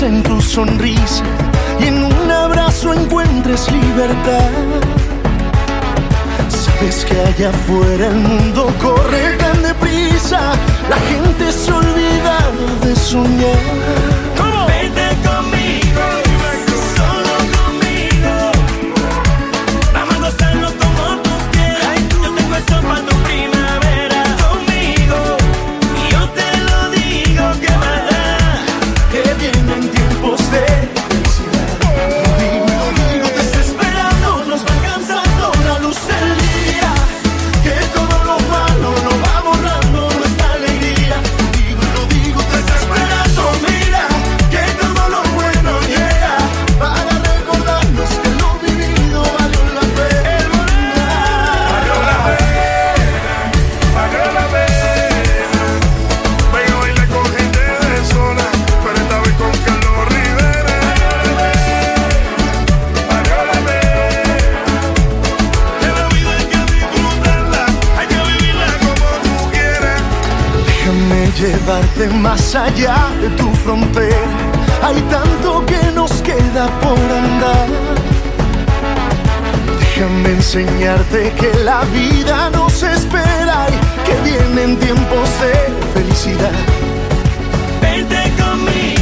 En tu sonrisa y en un abrazo encuentres libertad. Sabes que allá afuera el mundo corre tan deprisa, la gente se olvida de soñar. Más allá de tu frontera. Hay tanto que nos queda por andar. Déjame enseñarte que la vida nos espera y que vienen tiempos de felicidad. Vente conmigo.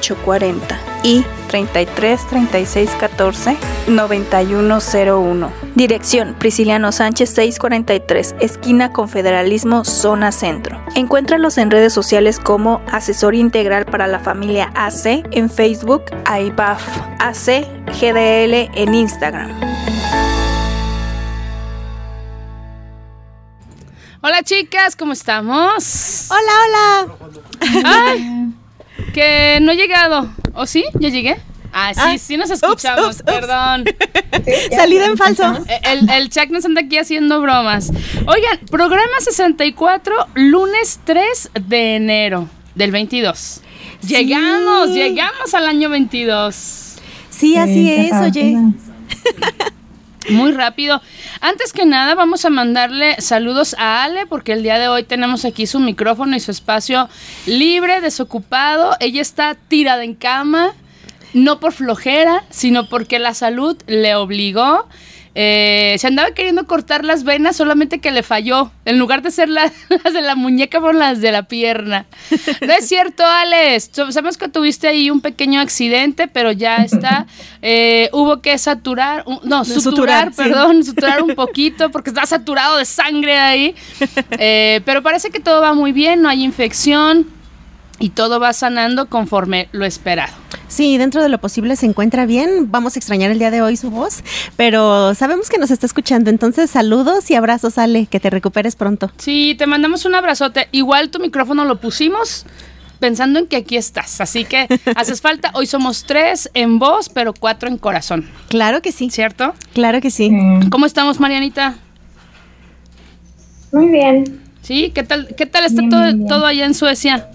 40 y 33 36 14 9101. Dirección Prisciliano Sánchez 643, esquina Confederalismo, zona centro. Encuéntralos en redes sociales como Asesor Integral para la Familia AC en Facebook, AIBAF AC GDL en Instagram. Hola chicas, ¿cómo estamos? Hola, hola. Ay, que no he llegado. ¿O sí? ¿Ya llegué? Ah, sí, Ah, sí nos escuchamos, ups, ups. perdón. Salida en falso. El, el Chuck nos anda aquí haciendo bromas. Oigan, programa 64, lunes 3 de enero del 22. Llegamos, Sí. llegamos al año 22. Sí, así es, oye. Muy rápido. Antes que nada, vamos a mandarle saludos a Ale, porque el día de hoy tenemos aquí su micrófono y su espacio libre, desocupado. Ella está tirada en cama, no por flojera, sino porque la salud le obligó. Eh, se andaba queriendo cortar las venas, solamente que le falló. En lugar de ser la- las de la muñeca, fueron las de la pierna. No es cierto, Alex. Sabemos que tuviste ahí un pequeño accidente, pero ya está. Eh, hubo que saturar, no, Suturar, suturar, sí. perdón, suturar un poquito porque está saturado de sangre ahí. Eh, pero parece que todo va muy bien, no hay infección y todo va sanando conforme lo esperado. Sí, dentro de lo posible se encuentra bien. Vamos a extrañar el día de hoy su voz, pero sabemos que nos está escuchando. Entonces, saludos y abrazos, Ale. Que te recuperes pronto. Sí, te mandamos un abrazote. Igual tu micrófono lo pusimos pensando en que aquí estás. Así que haces falta. Hoy somos tres en voz, pero cuatro en corazón. Claro que sí. ¿Cierto? Claro que sí. ¿Cómo estamos, Marianita? Muy bien. ¿Sí? ¿Qué tal, qué tal está Bien, todo, bien. todo allá en Suecia?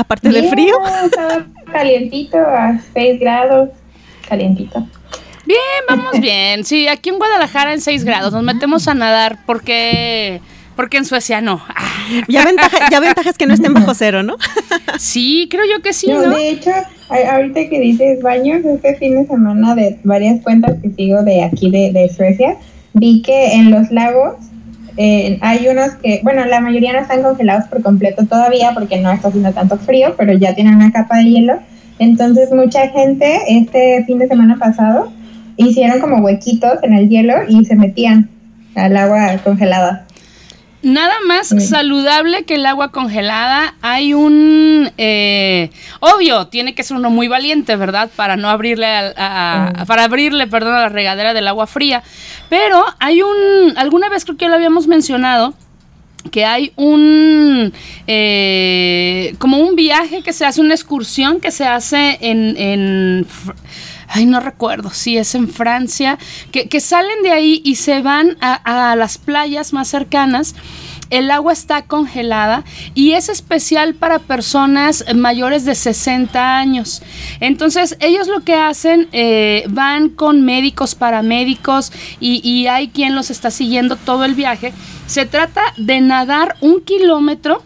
Aparte de Bien, frío. Estaba calientito a 6 grados. Calientito. Bien, vamos bien. Sí, aquí en Guadalajara en 6 grados. Nos metemos a nadar porque, porque en Suecia no. Ya, ventaja, ya ventajas que no estén bajo cero, ¿no? sí, creo yo que sí, No, ¿no? de hecho, ahorita que dices baños, este fin de semana de varias cuentas que sigo de aquí de, de Suecia, vi que en los lagos eh, hay unos que, bueno, la mayoría no están congelados por completo todavía porque no está haciendo tanto frío, pero ya tienen una capa de hielo. Entonces mucha gente este fin de semana pasado hicieron como huequitos en el hielo y se metían al agua congelada. Nada más Sí. saludable que el agua congelada. Hay un... eh, obvio, tiene que ser uno muy valiente, ¿verdad? Para no abrirle... a- para abrirle, perdón, a la regadera del agua fría. Pero hay un... Alguna vez creo que lo habíamos mencionado que hay un eh, como un viaje que se hace, una excursión que se hace en, ay no recuerdo si es en Francia, que, salen de ahí y se van a, las playas más cercanas. El agua está congelada y es especial para personas mayores de 60 años. Entonces ellos lo que hacen, eh, van con médicos, paramédicos y hay quien los está siguiendo todo el viaje. Se trata de nadar un kilómetro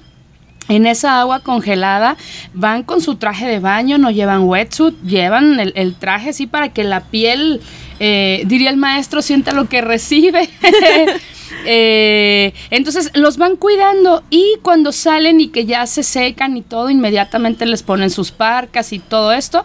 en esa agua congelada, van con su traje de baño, no llevan wetsuit, llevan el, traje así para que la piel, eh, diría el maestro, sienta lo que recibe. Eh, entonces los van cuidando y cuando salen y que ya se secan y todo, inmediatamente les ponen sus parcas y todo esto.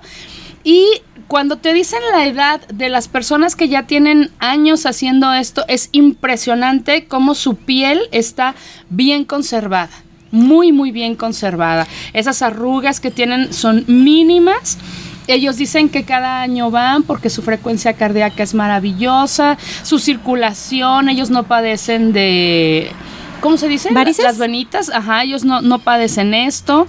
Y cuando te dicen la edad de las personas que ya tienen años haciendo esto, es impresionante cómo su piel está bien conservada. Muy, muy bien conservada. Esas arrugas que tienen son mínimas. Ellos dicen que cada año van porque su frecuencia cardíaca es maravillosa, su circulación, ellos no padecen de... ¿Cómo se dice? ¿Varices? Las venitas, ajá, ellos no, no padecen esto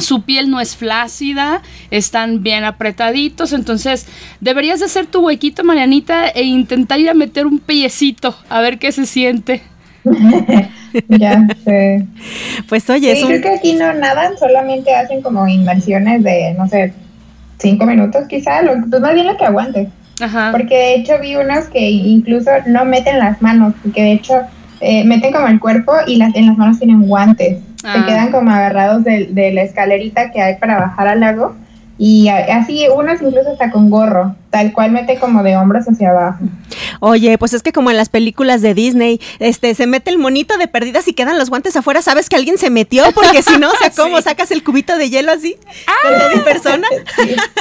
su piel no es flácida, están bien apretaditos, entonces deberías de hacer tu huequito, Marianita, e intentar ir a meter un piecito, a ver qué se siente. Ya sé. Pues oye, es Sí, un- creo que aquí no nadan, solamente hacen como inversiones de, no sé, cinco minutos quizá, lo, pues más bien lo que aguante. Ajá. Porque de hecho vi unos que incluso no meten las manos, porque de hecho eh, meten como el cuerpo y las, en las manos tienen guantes. Ah. Se quedan como agarrados de, de la escalerita que hay para bajar al lago y así unas incluso hasta con gorro, tal cual mete como de hombros hacia abajo. Oye, pues es que como en las películas de Disney, este se mete el monito de perdidas y quedan los guantes afuera, sabes que alguien se metió porque si no, o sea, ¿cómo sacas el cubito de hielo así ah. de persona?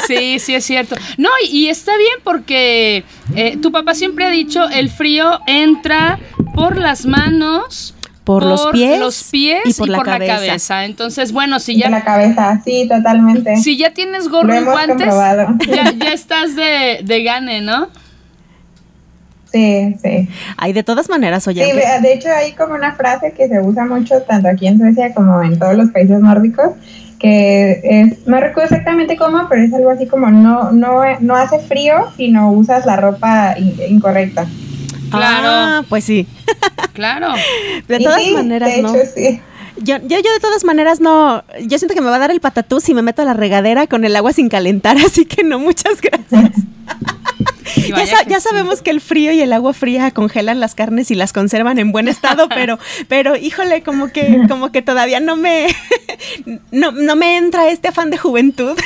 Sí, sí es cierto. No, y, está bien porque eh, tu papá siempre ha dicho, el frío entra por las manos por, los pies, los pies y por, la, cabeza. Entonces, bueno, si ya... Por la cabeza, sí, totalmente. Si ya tienes gorro y guantes, ya, ya, estás de, de gane, ¿no? Sí, sí. Hay de todas maneras, oye. Sí, de hecho hay como una frase que se usa mucho tanto aquí en Suecia como en todos los países nórdicos, que es, no recuerdo exactamente cómo, pero es algo así como no, no, no hace frío si no usas la ropa incorrecta. Claro. Ah, pues sí. Claro. De todas maneras, ¿no? Yo, yo, yo de todas maneras no, yo siento que me va a dar el patatús si me meto a la regadera con el agua sin calentar, así que no, muchas gracias. ya, sabemos que el frío y el agua fría congelan las carnes y las conservan en buen estado, pero, pero híjole, como que, como que todavía no me, no, no me entra este afán de juventud.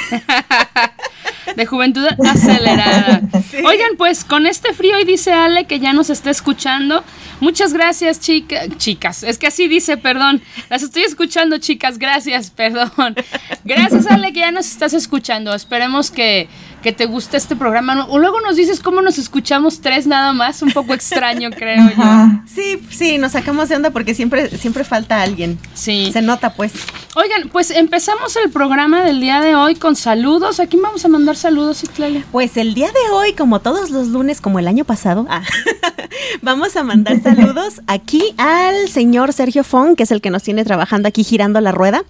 De juventud acelerada. Oigan, pues con este frío y dice Ale que ya nos está escuchando. Muchas gracias, chicas. Chicas, es que así dice, perdón. Las estoy escuchando, chicas. Gracias, perdón. Gracias, Ale, que ya nos estás escuchando. Esperemos que que te guste este programa. O luego nos dices cómo nos escuchamos tres nada más, un poco extraño, creo yo. Sí, sí, nos sacamos de onda porque siempre, siempre falta alguien. Sí. Se nota, pues. Oigan, pues empezamos el programa del día de hoy con saludos. ¿A quién vamos a mandar saludos, Iclalia? Pues el día de hoy, como todos los lunes, como el año pasado, ah, vamos a mandar saludos aquí al señor Sergio Fon, que es el que nos tiene trabajando aquí girando la rueda.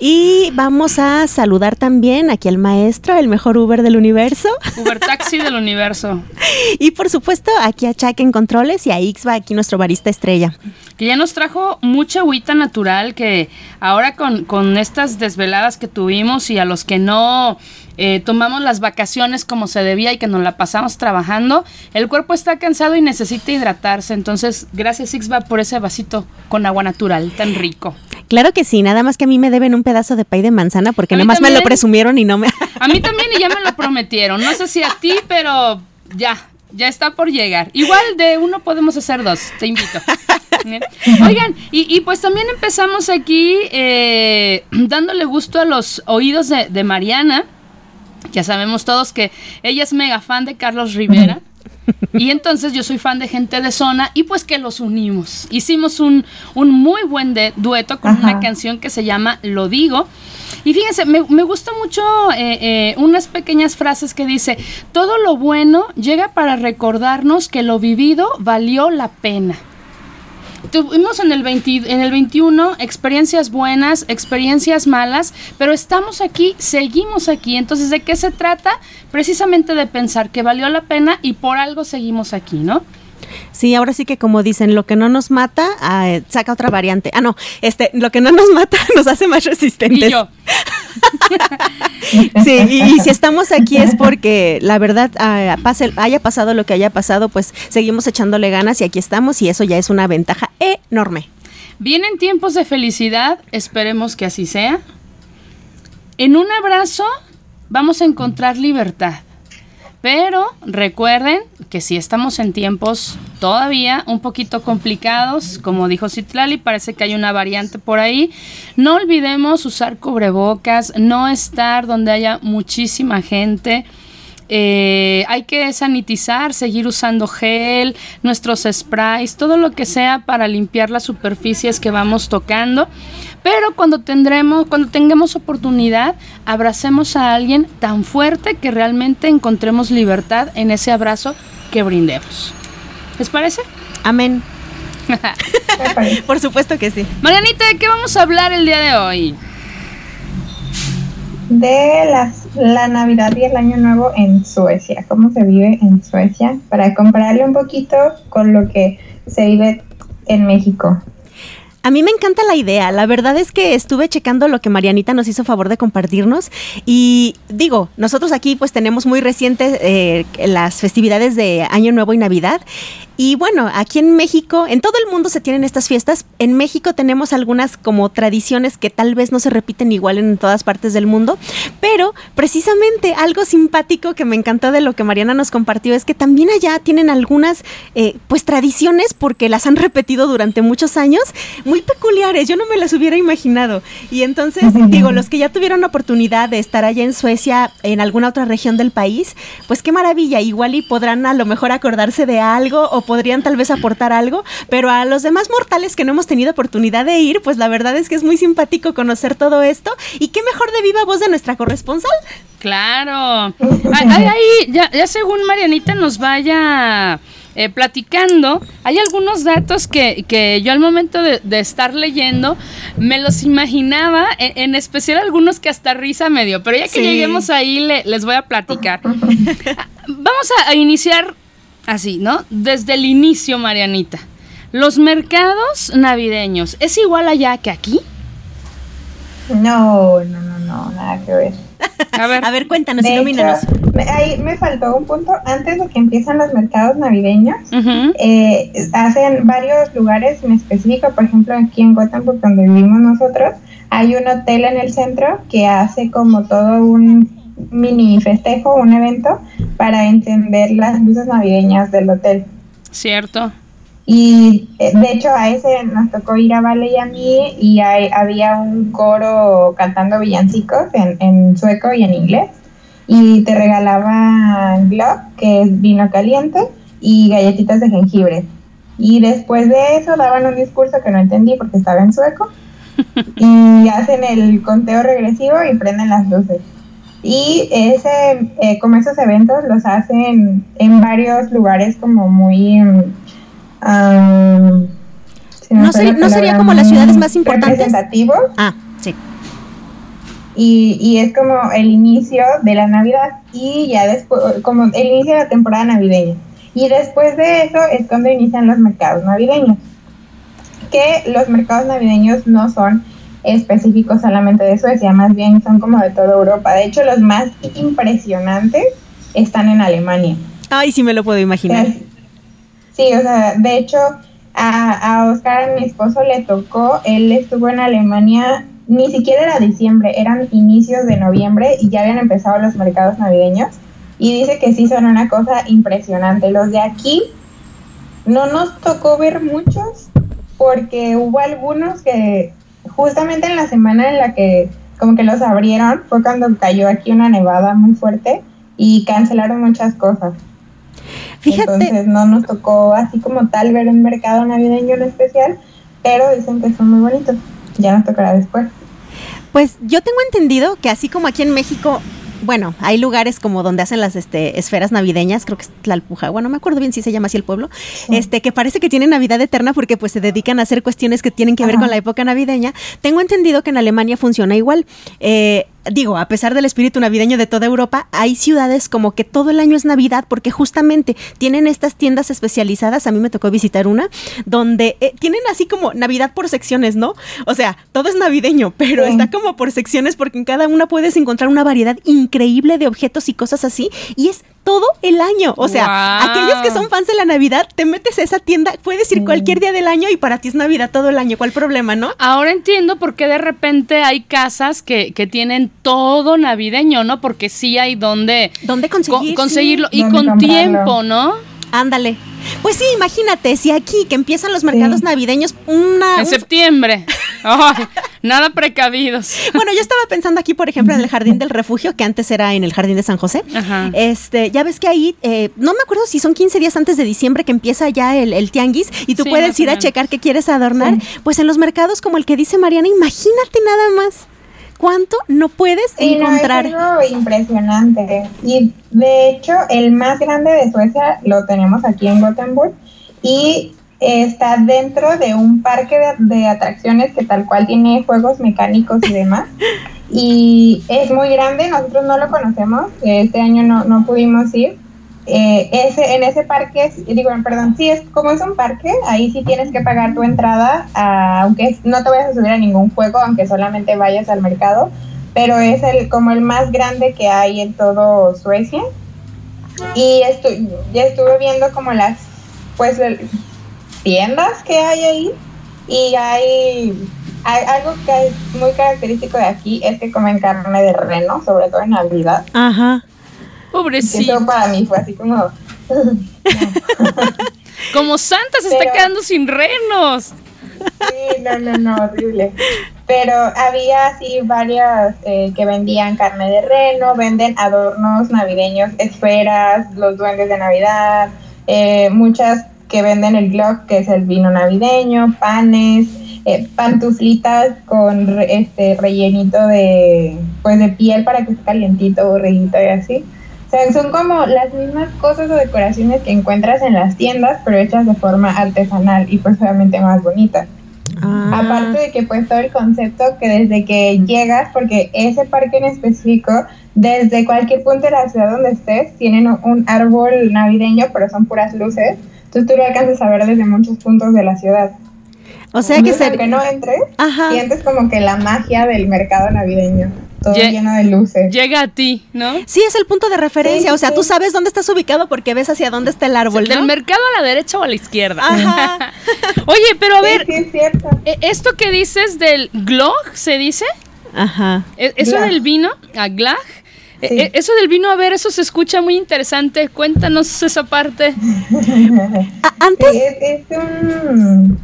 Y vamos a saludar también aquí al maestro, el mejor Uber del universo Uber Taxi del universo. Y por supuesto, aquí a Chuck en controles y a Ixba, aquí nuestro barista estrella. Que ya nos trajo mucha agüita natural que ahora con, con estas desveladas que tuvimos y a los que no eh, tomamos las vacaciones como se debía y que nos la pasamos trabajando, el cuerpo está cansado y necesita hidratarse. Entonces, gracias Ixba por ese vasito con agua natural tan rico. Claro que sí, nada más que a mí me deben un pedazo de pay de manzana porque nada más me lo presumieron y no me... A mí también y ya me lo prometieron. No sé si a ti, pero ya, ya está por llegar. Igual de uno podemos hacer dos, te invito. Oigan, y, pues también empezamos aquí eh, dándole gusto a los oídos de, de Mariana ya sabemos todos que ella es mega fan de Carlos Rivera. Y entonces yo soy fan de gente de zona y pues que los unimos. Hicimos un, un muy buen dueto con una canción que se llama Lo digo. Y fíjense, me, me gusta mucho eh, eh, unas pequeñas frases que dice, todo lo bueno llega para recordarnos que lo vivido valió la pena. Tuvimos en el, en el 21 experiencias buenas, experiencias malas, pero estamos aquí, seguimos aquí. Entonces, ¿de qué se trata? Precisamente de pensar que valió la pena y por algo seguimos aquí, ¿no? Sí, ahora sí que como dicen, lo que no nos mata, ah, saca otra variante. Ah, no, este, lo que no nos mata nos hace más resistentes. Y yo. sí, y, si estamos aquí es porque la verdad ah, haya pasado lo que haya pasado, pues seguimos echándole ganas y aquí estamos y eso ya es una ventaja enorme. Vienen tiempos de felicidad, esperemos que así sea. En un abrazo vamos a encontrar libertad. Pero recuerden que si estamos en tiempos todavía un poquito complicados, como dijo Citlali, parece que hay una variante por ahí. No olvidemos usar cubrebocas, no estar donde haya muchísima gente. Eh, hay que sanitizar, seguir usando gel, nuestros sprays, todo lo que sea para limpiar las superficies que vamos tocando. Pero cuando tendremos, cuando tengamos oportunidad, abracemos a alguien tan fuerte que realmente encontremos libertad en ese abrazo que brindemos. ¿Les parece? Amén. Por supuesto que sí. Marianita, ¿de qué vamos a hablar el día de hoy? De las, la Navidad y el Año Nuevo en Suecia, cómo se vive en Suecia, para compararle un poquito con lo que se vive en México. A mí me encanta la idea. La verdad es que estuve checando lo que Marianita nos hizo favor de compartirnos y digo, nosotros aquí pues tenemos muy recientes eh, las festividades de Año Nuevo y Navidad Y bueno, aquí en México, en todo el mundo se tienen estas fiestas. En México tenemos algunas como tradiciones que tal vez no se repiten igual en todas partes del mundo, pero precisamente algo simpático que me encantó de lo que Mariana nos compartió es que también allá tienen algunas eh, pues tradiciones porque las han repetido durante muchos años, muy peculiares. Yo no me las hubiera imaginado. Y entonces, digo, los que ya tuvieron la oportunidad de estar allá en Suecia, en alguna otra región del país, pues qué maravilla. Igual y podrán a lo mejor acordarse de algo o podrían tal vez aportar algo, pero a los demás mortales que no hemos tenido oportunidad de ir, pues la verdad es que es muy simpático conocer todo esto y qué mejor de viva voz de nuestra corresponsal. Claro. Ahí, ya, ya según Marianita nos vaya eh, platicando, hay algunos datos que, yo al momento de, estar leyendo me los imaginaba, en, especial algunos que hasta risa me dio, pero ya que lleguemos ahí les voy a platicar. Vamos a iniciar Así, ¿no? Desde el inicio, Marianita. ¿Los mercados navideños es igual allá que aquí? No, no, no, no, nada que ver. A ver, a ver cuéntanos, de ilumínanos. ahí me faltó un punto. Antes de que empiezan los mercados navideños, eh, hacen varios lugares en específico. Por ejemplo, aquí en Gothenburg, donde vivimos nosotros, hay un hotel en el centro que hace como todo un mini festejo, un evento para encender las luces navideñas del hotel. Cierto. Y eh, de hecho a ese nos tocó ir a Vale y a mí y había un coro cantando villancicos en, en, sueco y en inglés. Y te regalaban glögg, que es vino caliente, y galletitas de jengibre. Y después de eso daban un discurso que no entendí porque estaba en sueco. y hacen el conteo regresivo y prenden las luces. Y ese, eh, como esos eventos los hacen en varios lugares como muy... Um, no, sería como las ciudades más importantes. Representativos. Ah, sí. Y, y, es como el inicio de la Navidad y ya después, como el inicio de la temporada navideña. Y después de eso es cuando inician los mercados navideños. Que los mercados navideños no son específicos solamente de Suecia, más bien son como de toda Europa. De hecho, los más impresionantes están en Alemania. Ay, sí me lo puedo imaginar. Sí, o sea, de hecho, a, a Oscar, mi esposo, le tocó, él estuvo en Alemania, ni siquiera era diciembre, eran inicios de noviembre y ya habían empezado los mercados navideños. Y dice que sí son una cosa impresionante. Los de aquí no nos tocó ver muchos porque hubo algunos que justamente en la semana en la que como que los abrieron fue cuando cayó aquí una nevada muy fuerte y cancelaron muchas cosas. Fíjate. Entonces no nos tocó así como tal ver un mercado navideño en especial, pero dicen que son muy bonitos. Ya nos tocará después. Pues yo tengo entendido que así como aquí en México bueno, hay lugares como donde hacen las este, esferas navideñas, creo que es Tlalpujagua, no me acuerdo bien si se llama así el pueblo, este, que parece que tienen Navidad eterna porque pues se dedican a hacer cuestiones que tienen que ver con la época navideña. Tengo entendido que en Alemania funciona igual. Eh, digo, a pesar del espíritu navideño de toda Europa, hay ciudades como que todo el año es Navidad porque justamente tienen estas tiendas especializadas, a mí me tocó visitar una, donde eh, tienen así como Navidad por secciones, ¿no? O sea, todo es navideño, pero está como por secciones porque en cada una puedes encontrar una variedad increíble de objetos y cosas así y es todo el año. O sea, aquellos que son fans de la Navidad, te metes a esa tienda, puedes ir cualquier día del año y para ti es Navidad todo el año. ¿Cuál problema, no? Ahora entiendo por qué de repente hay casas que, que tienen todo navideño, ¿no? Porque sí hay donde, ¿Dónde conseguirlo y con tiempo, ¿no? Ándale. Pues sí, imagínate, si aquí que empiezan los mercados navideños, una... En septiembre. nada precavidos. Bueno, yo estaba pensando aquí, por ejemplo, en el Jardín del Refugio, que antes era en el Jardín de San José. Este, ya ves que ahí, eh, no me acuerdo si son 15 días antes de diciembre que empieza ya el, tianguis y tú puedes ir a checar qué quieres adornar. Pues en los mercados como el que dice Mariana, imagínate nada más cuánto no puedes encontrar. No, es algo impresionante. Y de hecho, el más grande de Suecia lo tenemos aquí en Gothenburg y está dentro de un parque de, atracciones que tal cual tiene juegos mecánicos y demás. Y es muy grande, nosotros no lo conocemos, este año no, no pudimos ir, eh, ese, en ese parque, digo, perdón, sí, es como es un parque, ahí sí tienes que pagar tu entrada, aunque no te vayas a subir a ningún juego, aunque solamente vayas al mercado, pero es el como el más grande que hay en todo Suecia. Y ya estuve viendo como las pues tiendas que hay ahí y hay, hay, algo que es muy característico de aquí es que comen carne de reno, sobre todo en Navidad. Ajá. Pobrecito. Para mí fue así como... como Santa se está quedando sin renos. Sí, no, no, no, horrible. Pero había así varias eh, que vendían carne de reno, venden adornos navideños, esferas, los duendes de Navidad, eh, muchas que venden el Glock, que es el vino navideño, panes, eh, pantuflitas con este rellenito de pues de piel para que esté calientito, borreguito y así. O sea, son como las mismas cosas o decoraciones que encuentras en las tiendas, pero hechas de forma artesanal y pues obviamente más bonitas. Ah. Aparte de que pues todo el concepto que desde que llegas, porque ese parque en específico, desde cualquier punto de la ciudad donde estés, tienen un árbol navideño, pero son puras luces. Entonces tú lo alcanzas a ver desde muchos puntos de la ciudad. O sea que se... que no entres, sientes como que la magia del mercado navideño todo lleno de luces. Llega a ti, ¿no? Sí, es el punto de referencia. o sea, tú sabes dónde estás ubicado porque ves hacia dónde está el árbol. Del mercado a la derecha o a la izquierda. Ajá. Oye, pero a ver. Sí, es cierto. E, esto que dices del glog, ¿se dice? Ajá. E, ¿Eso del vino? ¿A glag? E, eso del vino, a ver, eso se escucha muy interesante. Cuéntanos esa parte. antes. es un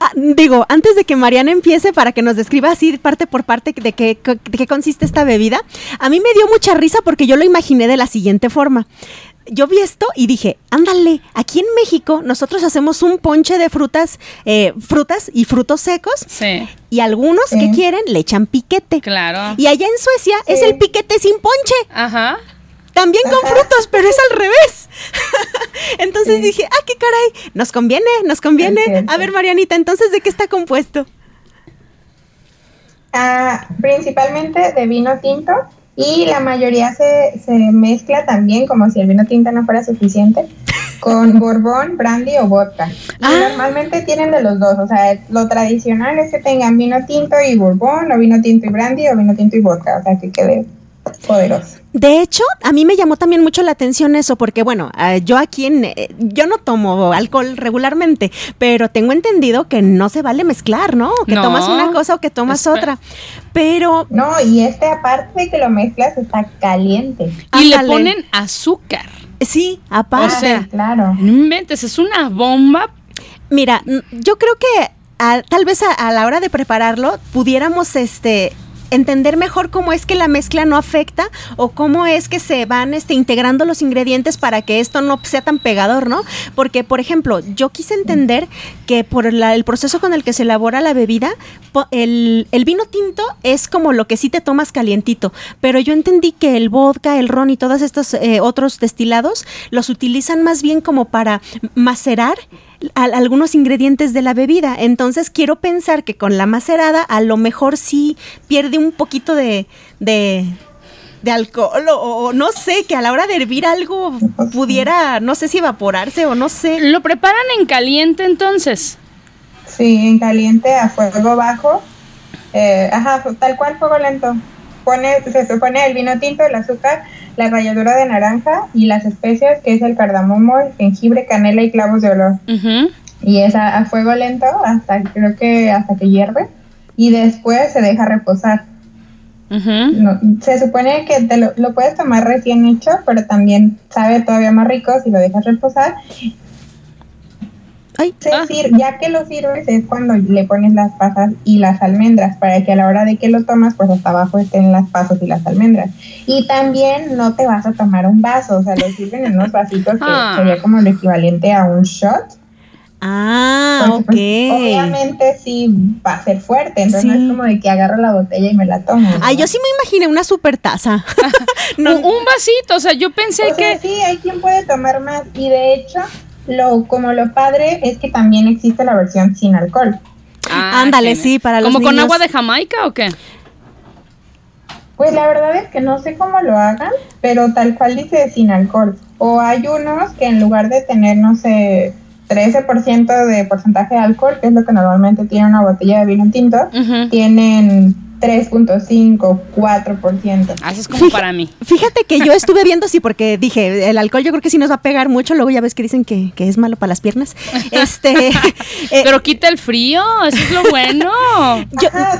Ah, digo, antes de que Mariana empiece para que nos describa así parte por parte de qué, de qué consiste esta bebida, a mí me dio mucha risa porque yo lo imaginé de la siguiente forma yo vi esto y dije, ándale, aquí en México nosotros hacemos un ponche de frutas, eh, frutas y frutos secos. Sí. Y algunos que quieren le echan piquete. Claro. Y allá en Suecia es el piquete sin ponche. Ajá. También con frutos, pero es al revés. entonces dije, ah, qué caray, nos conviene, nos conviene. A ver, Marianita, entonces, ¿de qué está compuesto? Ah, principalmente de vino tinto y la mayoría se, se mezcla también, como si el vino tinto no fuera suficiente, con borbón, brandy o vodka. Ah. Normalmente tienen de los dos, o sea, lo tradicional es que tengan vino tinto y borbón, o vino tinto y brandy, o vino tinto y vodka, o sea, que quede poderoso. De hecho, a mí me llamó también mucho la atención eso, porque bueno, eh, yo aquí en, eh, yo no tomo alcohol regularmente, pero tengo entendido que no se vale mezclar, ¿no? Que tomas una cosa o que tomas otra. Pero. No, y este aparte de que lo mezclas está caliente. Y le ponen azúcar. Sí, aparte. claro. No inventes, es una bomba. Mira, yo creo que tal vez a, la hora de prepararlo pudiéramos este entender mejor cómo es que la mezcla no afecta o cómo es que se van este, integrando los ingredientes para que esto no sea tan pegador, ¿no? Porque, por ejemplo, yo quise entender que por el proceso con el que se elabora la bebida, el, vino tinto es como lo que sí te tomas calientito, pero yo entendí que el vodka, el ron y todos estos eh, otros destilados los utilizan más bien como para macerar algunos ingredientes de la bebida. Entonces quiero pensar que con la macerada a lo mejor sí pierde un poquito de, de, alcohol o, no sé, que a la hora de hervir algo pudiera, no sé si evaporarse o no sé. ¿Lo preparan en caliente entonces? Sí, en caliente a fuego bajo. Eh, ajá, tal cual fuego lento. Se supone el vino tinto, el azúcar la ralladura de naranja y las especias, que es el cardamomo, el jengibre, canela y clavos de olor. Y es a, fuego lento hasta creo que hasta que hierve y después se deja reposar. se supone que te lo, lo, puedes tomar recién hecho, pero también sabe todavía más rico si lo dejas reposar Ah. ya que lo sirves es cuando le pones las pasas y las almendras para que a la hora de que lo tomas pues hasta abajo estén las pasas y las almendras. Y también no te vas a tomar un vaso, o sea, lo sirven en unos vasitos que ah. sería como el equivalente a un shot. Ah, pues, ok. obviamente sí va a ser fuerte, entonces no es como de que agarro la botella y me la tomo. Ah, yo sí me imaginé una super taza. no. un, vasito, o sea, yo pensé que... sí, hay quien puede tomar más y de hecho lo, como lo padre es que también existe la versión sin alcohol. Ah, Ándale, sí, para los ¿Como con agua de Jamaica o qué? Pues la verdad es que no sé cómo lo hagan, pero tal cual dice sin alcohol. O hay unos que en lugar de tener, no sé, 13% de porcentaje de alcohol, que es lo que normalmente tiene una botella de vino tinto, tienen 3.5, 4%. Así es como para mí. Fíjate que yo estuve viendo, sí, porque dije, el alcohol yo creo que sí nos va a pegar mucho, luego ya ves que dicen que, es malo para las piernas. Este, eh, Pero quita el frío, eso es lo bueno.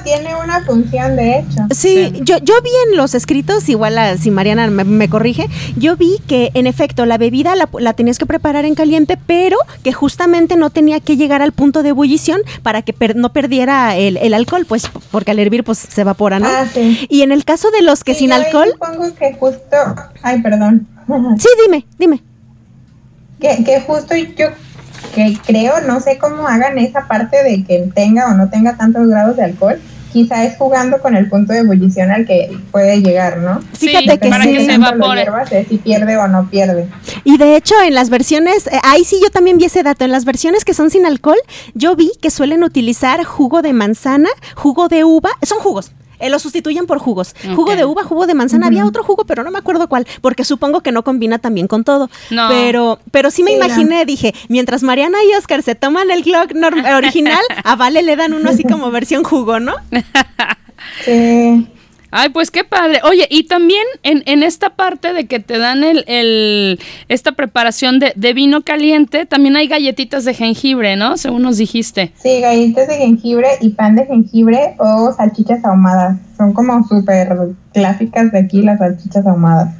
tiene una función de hecho. Sí, Yo, yo vi en los escritos, igual si Mariana me, corrige, yo vi que en efecto la bebida la, tenías que preparar en caliente, pero que justamente no tenía que llegar al punto de ebullición para que no perdiera el, el alcohol, pues porque al hervir pues se evapora, ¿no? Ah, sí. Y en el caso de los que sin alcohol... Supongo que justo... Ay, perdón. Sí, dime, dime. Que, que justo yo que creo, no sé cómo hagan esa parte de que tenga o no tenga tantos grados de alcohol, quizá es jugando con el punto de ebullición al que puede llegar, ¿no? Fíjate que para que se evapore. si pierde o no pierde. Y de hecho, en las versiones, eh, ahí sí yo también vi ese dato, en las versiones que son sin alcohol, yo vi que suelen utilizar jugo de manzana, jugo de uva, son jugos, eh, lo sustituyen por jugos. Jugo de uva, jugo de manzana. Había otro jugo, pero no me acuerdo cuál, porque supongo que no combina también con todo. Pero, pero sí me imaginé, dije, mientras Mariana y Oscar se toman el Glock original, a Vale le dan uno así como versión jugo, ¿no? Sí. Ay, pues qué padre. Oye, y también en, en esta parte de que te dan el, el esta preparación de, de, vino caliente, también hay galletitas de jengibre, ¿no? Según nos dijiste. Sí, galletitas de jengibre y pan de jengibre o salchichas ahumadas. Son como súper clásicas de aquí las salchichas ahumadas.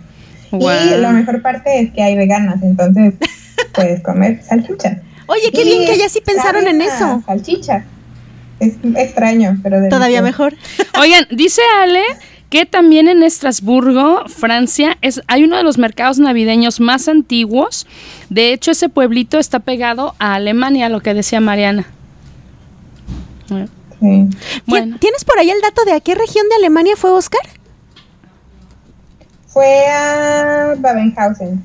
Y la mejor parte es que hay veganas, entonces puedes comer salchichas. Oye, qué bien que ya sí pensaron en eso. Salchicha. Es extraño, pero... Todavía mejor. Oigan, dice Ale que también en Estrasburgo, Francia, es, hay uno de los mercados navideños más antiguos. De hecho, ese pueblito está pegado a Alemania, lo que decía Mariana. Bueno. ¿Tienes por ahí el dato de a qué región de Alemania fue Oscar? Fue a Babenhausen.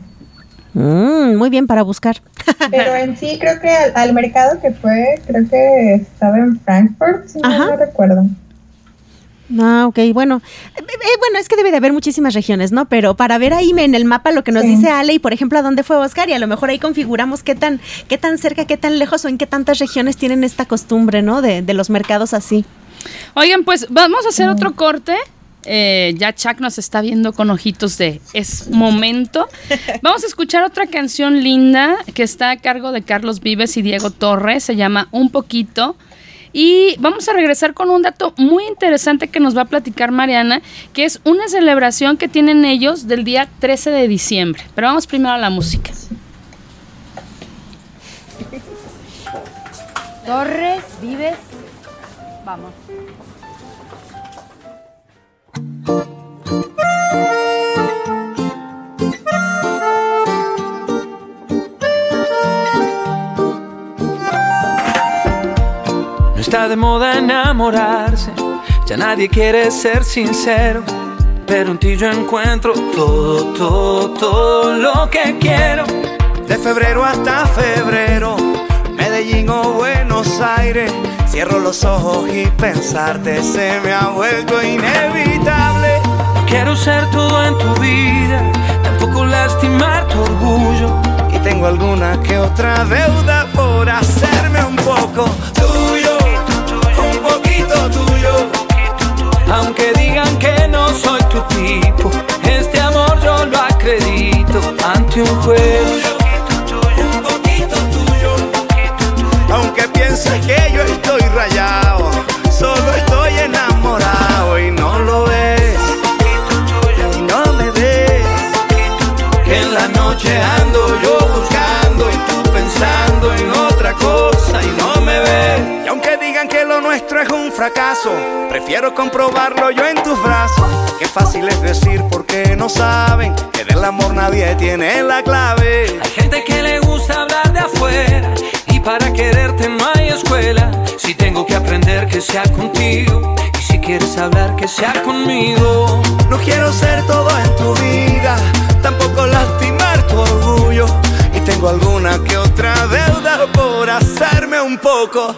Mm, muy bien para buscar. Pero en sí creo que al, mercado que fue, creo que estaba en Frankfurt, si no recuerdo. Ah, ok, bueno. Eh, eh, bueno, es que debe de haber muchísimas regiones, ¿no? Pero para ver ahí en el mapa lo que nos dice Ale y, por ejemplo, a dónde fue Oscar y a lo mejor ahí configuramos qué tan, qué tan cerca, qué tan lejos o en qué tantas regiones tienen esta costumbre, ¿no? De, de los mercados así. Oigan, pues vamos a hacer otro corte eh, ya Chuck nos está viendo con ojitos de es momento. Vamos a escuchar otra canción linda que está a cargo de Carlos Vives y Diego Torres. Se llama Un poquito. Y vamos a regresar con un dato muy interesante que nos va a platicar Mariana, que es una celebración que tienen ellos del día 13 de diciembre. Pero vamos primero a la música. Torres, Vives, vamos. No está de moda enamorarse, ya nadie quiere ser sincero. Pero en ti yo encuentro todo, todo, todo lo que quiero. De febrero hasta febrero, Medellín o Buenos Aires Cierro los ojos y pensarte se me ha vuelto inevitable. No quiero ser todo en tu vida, tampoco lastimar tu orgullo. Y tengo alguna que otra deuda por hacerme un poco tuyo, un poquito tuyo. Aunque digan que no soy tu tipo, este amor yo lo acredito ante un juez. Aunque pienses que yo estoy rayado, solo estoy enamorado y no lo ves. Y no me ves. Que en la noche ando yo buscando y tú pensando en otra cosa y no me ves. Y aunque digan que lo nuestro es un fracaso, prefiero comprobarlo yo en tus brazos. Qué fácil es decir porque no saben que del amor nadie tiene la clave. Hay gente que le gusta hablar de afuera para quererte no hay escuela. Si tengo que aprender que sea contigo y si quieres hablar que sea conmigo. No quiero ser todo en tu vida, tampoco lastimar tu orgullo. Y tengo alguna que otra deuda por hacerme un poco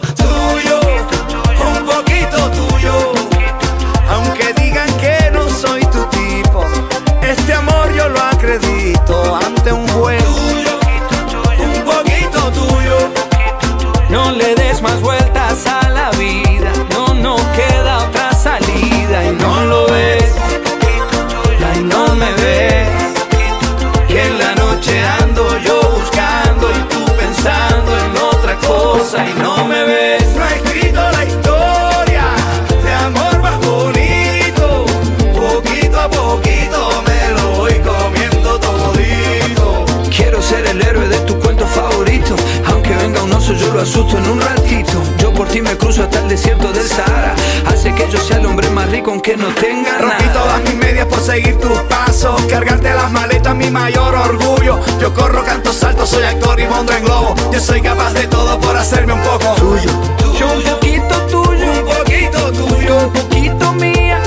soy actor y monto en globo. Yo soy capaz de todo por hacerme un poco tuyo. Yo un poquito tuyo, un poquito tuyo, un poquito mía.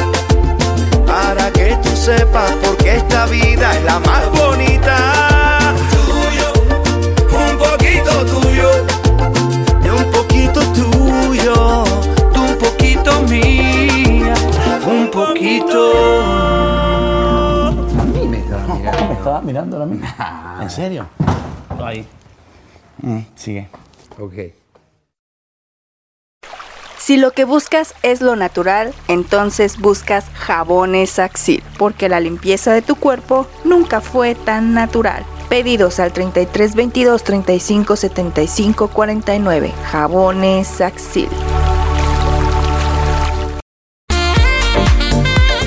Para que tú sepas porque esta vida es la más bonita. mirando a mí. ¿En serio? Ahí. Sigue. Ok. Si lo que buscas es lo natural, entonces buscas jabones Axil, porque la limpieza de tu cuerpo nunca fue tan natural. Pedidos al 33 22 35 75 49. Jabones Axil.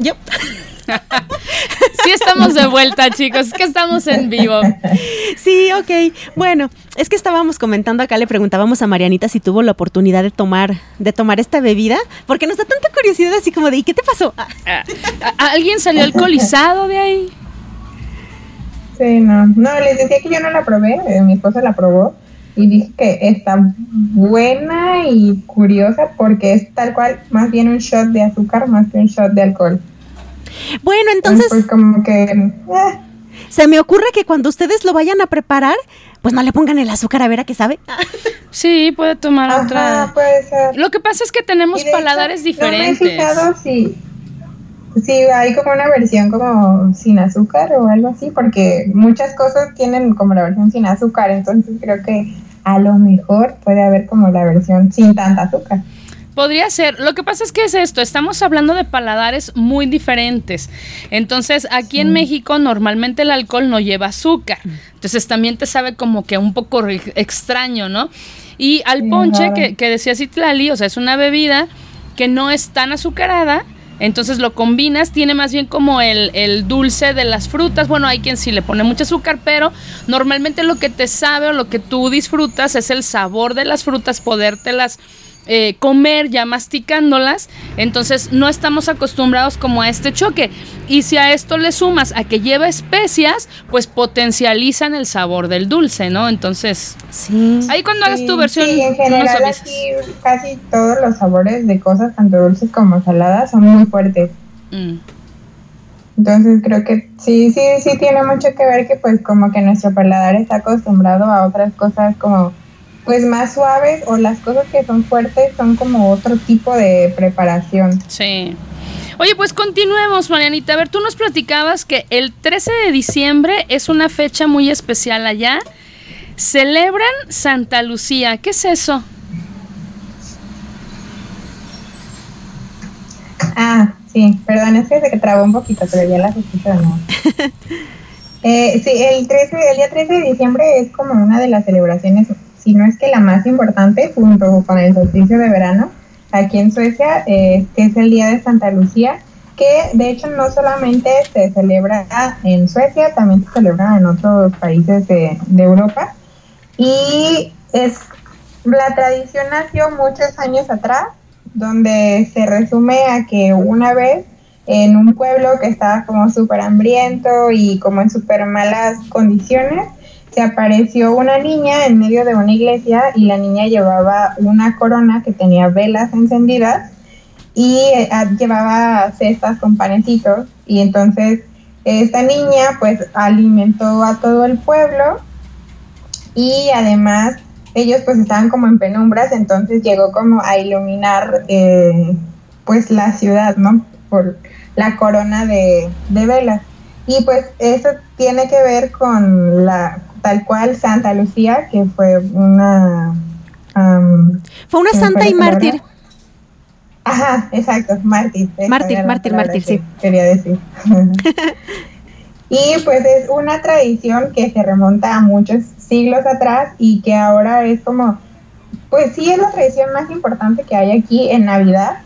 Yo. sí estamos de vuelta, chicos, es que estamos en vivo. Sí, ok. Bueno, es que estábamos comentando acá, le preguntábamos a Marianita si tuvo la oportunidad de tomar, de tomar esta bebida, porque nos da tanta curiosidad así como de, ¿y qué te pasó? Ah. ¿Alguien salió alcoholizado de ahí? Sí, no. No, les decía que yo no la probé, eh, mi esposa la probó y dije que está buena y curiosa porque es tal cual más bien un shot de azúcar más que un shot de alcohol. Bueno, entonces... Pues como que... Eh. Se me ocurre que cuando ustedes lo vayan a preparar, pues no le pongan el azúcar a ver a qué sabe. Sí, puede tomar otra. Puede ser. Lo que pasa es que tenemos paladares diferentes. No me he fijado si, si hay como una versión como sin azúcar o algo así, porque muchas cosas tienen como la versión sin azúcar, entonces creo que a lo mejor puede haber como la versión sin tanta azúcar. Podría ser. Lo que pasa es que es esto, estamos hablando de paladares muy diferentes. Entonces, aquí en México normalmente el alcohol no lleva azúcar. Entonces también te sabe como que un poco extraño, ¿no? Y al ponche que, que decía Citlali, o sea, es una bebida que no es tan azucarada, entonces lo combinas, tiene más bien como el, el, dulce de las frutas. Bueno, hay quien sí le pone mucho azúcar, pero normalmente lo que te sabe o lo que tú disfrutas es el sabor de las frutas, podértelas eh, comer ya masticándolas, entonces no estamos acostumbrados como a este choque. Y si a esto le sumas a que lleva especias, pues potencializan el sabor del dulce, ¿no? Entonces, sí. ahí cuando hagas tu versión, sí, en general aquí casi todos los sabores de cosas, tanto dulces como saladas, son muy fuertes. Mm. Entonces creo que sí, sí, sí tiene mucho que ver que pues como que nuestro paladar está acostumbrado a otras cosas como pues más suaves o las cosas que son fuertes son como otro tipo de preparación. Sí. Oye, pues continuemos, Marianita. A ver, tú nos platicabas que el 13 de diciembre es una fecha muy especial allá. Celebran Santa Lucía. ¿Qué es eso? Ah, sí, perdón, es que se trabó un poquito, pero ya las escucho de nuevo. eh, sí, el, 13, el día 13 de diciembre es como una de las celebraciones si no es que la más importante, junto con el solsticio de verano, aquí en Suecia, eh, que es el Día de Santa Lucía, que de hecho no solamente se celebra en Suecia, también se celebra en otros países de, de Europa. Y es la tradición nació muchos años atrás, donde se resume a que una vez en un pueblo que estaba como súper hambriento y como en súper malas condiciones, se apareció una niña en medio de una iglesia y la niña llevaba una corona que tenía velas encendidas y eh, llevaba cestas con panecitos. Y entonces esta niña pues alimentó a todo el pueblo y además ellos pues estaban como en penumbras entonces llegó como a iluminar eh, pues la ciudad no por la corona de, de velas y pues eso tiene que ver con la tal cual Santa Lucía, que fue una Fue una santa y mártir. Ajá, exacto, mártir. Mártir, mártir, mártir, sí. Quería decir. y pues es una tradición que se remonta a muchos siglos atrás y que ahora es como, pues sí es la tradición más importante que hay aquí en Navidad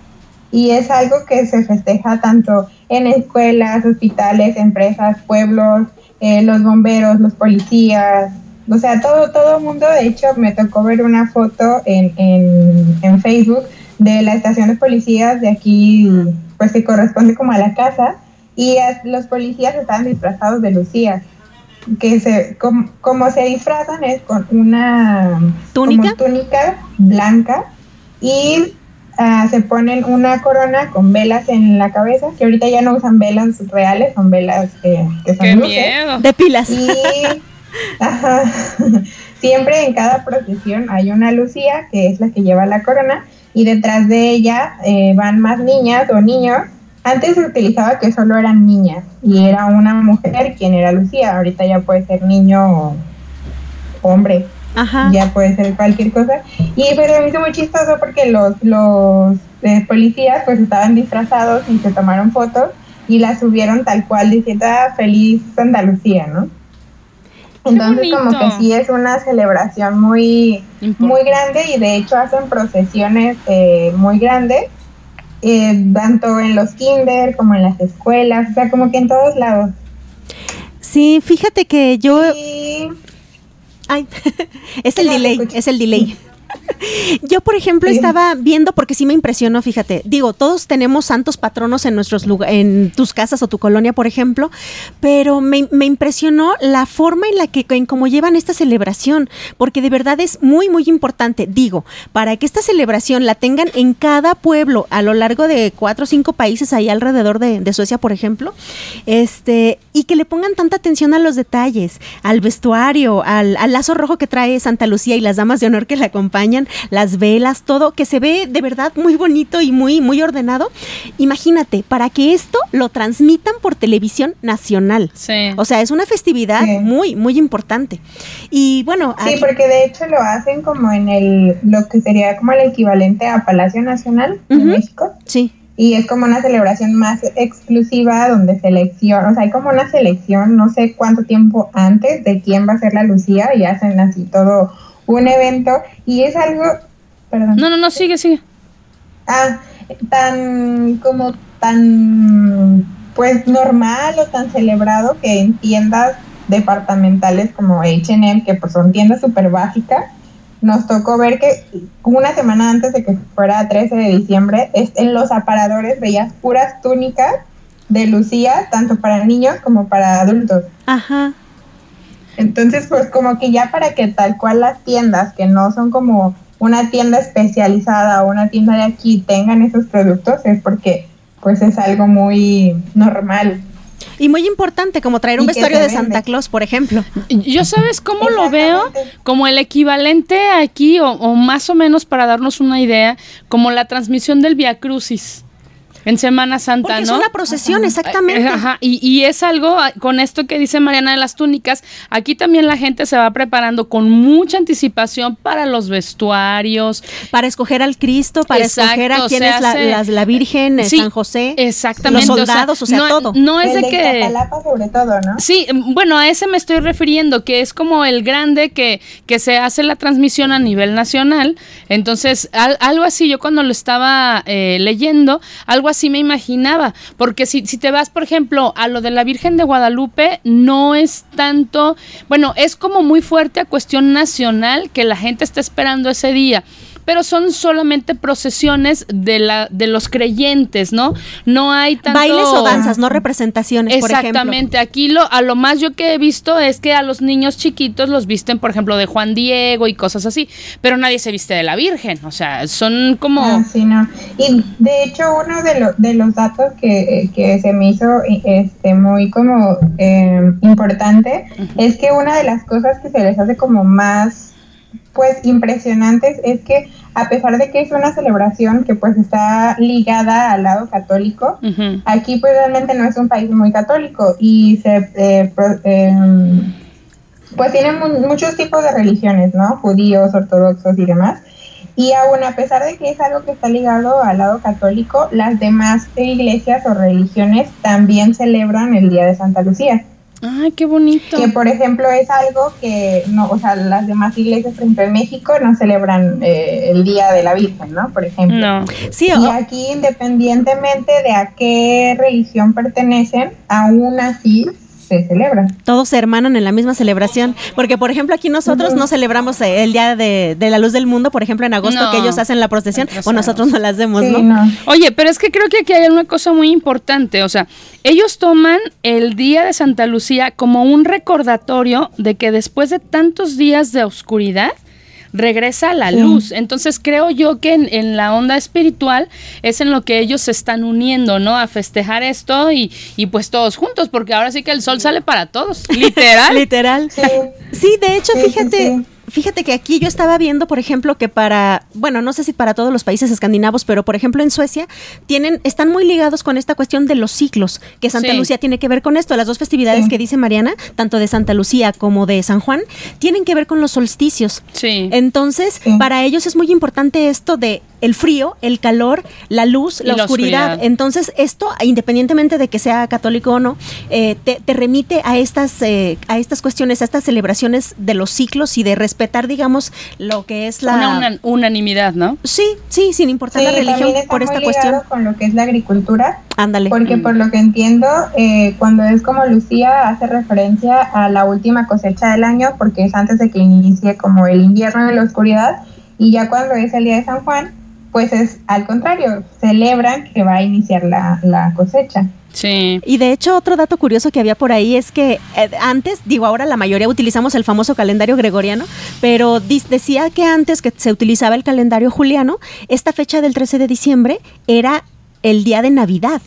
y es algo que se festeja tanto en escuelas, hospitales, empresas, pueblos, eh, los bomberos, los policías, o sea, todo todo el mundo, de hecho, me tocó ver una foto en, en, en Facebook de la estación de policías de aquí, pues que corresponde como a la casa, y los policías estaban disfrazados de Lucía, que se, como, se disfrazan es con una túnica, túnica blanca y ah, se ponen una corona con velas en la cabeza, que ahorita ya no usan velas reales, son velas que son miedo! de pilas. Y siempre en cada procesión hay una Lucía, que es la que lleva la corona, y detrás de ella eh, van más niñas o niños. Antes se utilizaba que solo eran niñas y era una mujer quien era Lucía. Ahorita ya puede ser niño o hombre. Ya puede ser cualquier cosa. Y pero me hizo muy chistoso porque los, los eh, policías pues estaban disfrazados y se tomaron fotos y la subieron tal cual diciendo ah, feliz Santa Lucía, ¿no? Entonces como que sí es una celebración muy, muy grande y de hecho hacen procesiones eh, muy grandes, eh, tanto en los kinder como en las escuelas, o sea, como que en todos lados. Sí, fíjate que yo... Ay, es el delay, es el delay. Yo, por ejemplo, estaba viendo, porque sí me impresionó, fíjate, digo, todos tenemos santos patronos en nuestros en tus casas o tu colonia, por ejemplo, pero me, impresionó la forma en la que, en cómo llevan esta celebración, porque de verdad es muy, muy importante, digo, para que esta celebración la tengan en cada pueblo a lo largo de cuatro o cinco países ahí alrededor de, Suecia, por ejemplo, este, y que le pongan tanta atención a los detalles, al vestuario, al, al lazo rojo que trae Santa Lucía y las damas de honor que la acompañan las velas, todo, que se ve de verdad muy bonito y muy, muy ordenado. Imagínate, para que esto lo transmitan por televisión nacional. Sí. O sea, es una festividad muy, muy importante. Y bueno. Sí, porque de hecho lo hacen como en el, lo que sería como el equivalente a Palacio Nacional de México. Sí y es como una celebración más exclusiva donde selecciona, o sea, hay como una selección, no sé cuánto tiempo antes de quién va a ser la Lucía y hacen así todo un evento y es algo, perdón. No, no, no, sigue, sigue. Ah, tan como tan pues normal o tan celebrado que en tiendas departamentales como H&M, que pues son tiendas súper básicas, nos tocó ver que una semana antes de que fuera 13 de diciembre, en los aparadores veías puras túnicas de Lucía, tanto para niños como para adultos. Ajá. Entonces, pues como que ya para que tal cual las tiendas, que no son como una tienda especializada o una tienda de aquí, tengan esos productos, es porque pues es algo muy normal. Y muy importante, como traer un vestuario de Santa Claus, por ejemplo. Yo sabes cómo lo veo, como el equivalente aquí, o, o, más o menos para darnos una idea, como la transmisión del Via Crucis. En Semana Santa, Porque ¿no? es una procesión, exactamente. Ajá, y, y, es algo, ah, con esto que dice Mariana de las túnicas, aquí también la gente se va preparando con mucha anticipación para los vestuarios. Para escoger al Cristo, para escoger a quién es la, la, Virgen, eh, San José. Exactamente. Los soldados, o sea, no, todo. No es de, que... sobre todo, ¿no? Sí, bueno, a ese me estoy refiriendo, que es como el grande que, que se hace la transmisión a nivel nacional. Entonces, algo así, yo cuando lo estaba eh, leyendo, algo así me imaginaba, porque si, si te vas, por ejemplo, a lo de la Virgen de Guadalupe, no es tanto, bueno, es como muy fuerte a cuestión nacional que la gente está esperando ese día pero son solamente procesiones de la de los creyentes, ¿no? No hay tanto bailes o danzas, no representaciones, Exactamente. Aquí lo a lo más yo que he visto es que a los niños chiquitos los visten, por ejemplo, de Juan Diego y cosas así, pero nadie se viste de la Virgen, o sea, son como ah, sí, no. Y de hecho uno de, los de los datos que, que, se me hizo este muy como eh, importante es que una de las cosas que se les hace como más pues impresionantes es que a pesar de que es una celebración que pues está ligada al lado católico, aquí pues realmente no es un país muy católico y se eh, em, pues tienen muchos tipos de religiones, ¿no? Judíos, ortodoxos y demás. Y aún a pesar de que es algo que está ligado al lado católico, las demás iglesias o religiones también celebran el Día de Santa Lucía. Ay, qué bonito. Que por ejemplo es algo que no, o sea, las demás iglesias, por ejemplo en México, no celebran eh, el Día de la Virgen, ¿no? Por ejemplo. No. Sí, y aquí independientemente de a qué religión pertenecen, aún así se celebran. Todos se hermanan en la misma celebración. Porque, por ejemplo, aquí nosotros no celebramos eh, el Día de, la Luz del Mundo, por ejemplo, en agosto, que ellos hacen la procesión, o nosotros no la hacemos, ¿no? Oye, pero es que creo que aquí hay una cosa muy importante. O sea, ellos toman el Día de Santa Lucía como un recordatorio de que después de tantos días de oscuridad, regresa a la luz. Entonces creo yo que en, la onda espiritual es en lo que ellos se están uniendo, ¿no? A festejar esto y, y pues todos juntos, porque ahora sí que el sol sale para todos, literal. literal. Sí. de hecho, fíjate, fíjate que aquí yo estaba viendo, por ejemplo, que para, bueno, no sé si para todos los países escandinavos, pero por ejemplo en Suecia tienen, están muy ligados con esta cuestión de los ciclos, que Santa Lucía tiene que ver con esto. Las dos festividades que dice Mariana, tanto de Santa Lucía como de San Juan, tienen que ver con los solsticios. Sí. Entonces, para ellos es muy importante esto de el frío, el calor, la luz, la, oscuridad. Entonces, esto, independientemente de que sea católico o no, eh, te, remite a estas, eh, a estas cuestiones, a estas celebraciones de los ciclos y de respetar, digamos, lo que es la... Una, unanimidad, ¿no? Sí, sí, sin importar la religión por esta cuestión. con lo que es la agricultura. Ándale. Porque por lo que entiendo, eh, cuando es como Lucía hace referencia a la última cosecha del año, porque es antes de que inicie como el invierno de la oscuridad, y ya cuando es el día de San Juan, pues es al contrario, celebran que va a iniciar la, cosecha. Sí. Y de hecho, otro dato curioso que había por ahí es que eh, antes, digo, ahora la mayoría utilizamos el famoso calendario gregoriano, pero decía que antes que se utilizaba el calendario juliano, esta fecha del 13 de diciembre era el día de Navidad.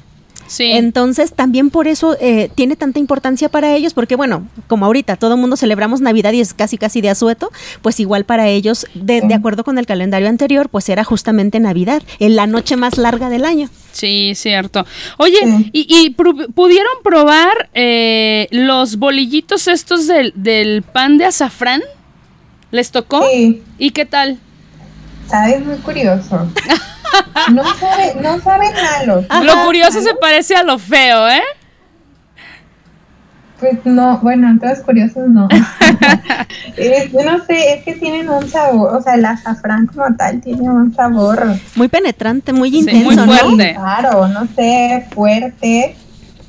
Entonces, también por eso eh, tiene tanta importancia para ellos, porque bueno, como ahorita todo el mundo celebramos Navidad y es casi casi de asueto, pues igual para ellos, de, acuerdo con el calendario anterior, pues era justamente Navidad, en la noche más larga del año. Sí, cierto. Oye, ¿y, pudieron probar eh, los bolillitos estos del, del, pan de azafrán? ¿Les tocó? Sí. ¿Y qué tal? Sabes, muy curioso. No sabe, no sabe malo. Lo curioso se parece a lo feo, ¿eh? Pues no, bueno, entonces curiosos no. Yo no sé, es que tienen un sabor, o sea, el azafrán como tal tiene un sabor muy penetrante, muy intenso, muy fuerte. Claro, no sé, fuerte.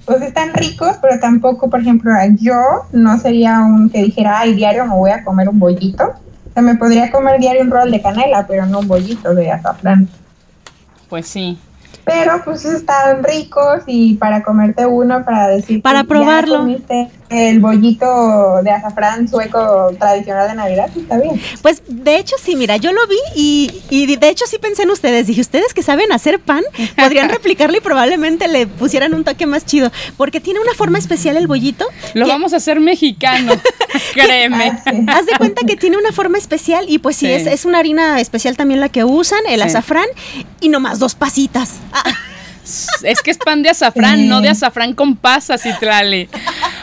Pues están ricos, pero tampoco, por ejemplo, yo no sería un que dijera, ay, diario me voy a comer un bollito. O sea, me podría comer diario un rol de canela, pero no un bollito de azafrán. Pues sí. Pero pues están ricos y para comerte uno, para decir para probarlo el bollito de azafrán sueco tradicional de Navidad, está bien. Pues de hecho sí, mira, yo lo vi y, y de hecho sí pensé en ustedes. Dije, ustedes que saben hacer pan, podrían replicarlo y probablemente le pusieran un toque más chido. Porque tiene una forma especial el bollito. Lo vamos a hacer mexicano, créeme. Ah, Haz de cuenta que tiene una forma especial y pues sí, Es, es, una harina especial también la que usan, el azafrán, y nomás dos pasitas. Es que es pan de azafrán, no de azafrán con pasas y trale.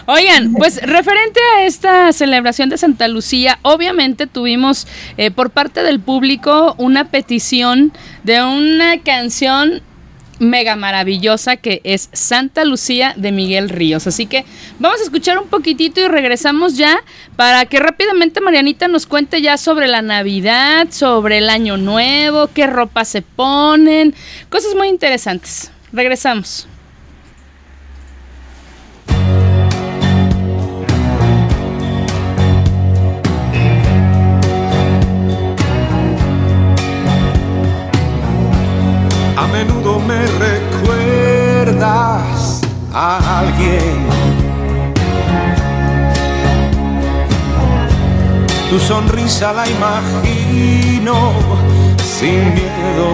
Oigan, pues referente a esta celebración de Santa Lucía, obviamente tuvimos eh, por parte del público una petición de una canción mega maravillosa que es Santa Lucía de Miguel Ríos. Así que vamos a escuchar un poquitito y regresamos ya para que rápidamente Marianita nos cuente ya sobre la Navidad, sobre el Año Nuevo, qué ropa se ponen, cosas muy interesantes. Regresamos. A menudo me recuerdas a alguien. Tu sonrisa la imagino sin miedo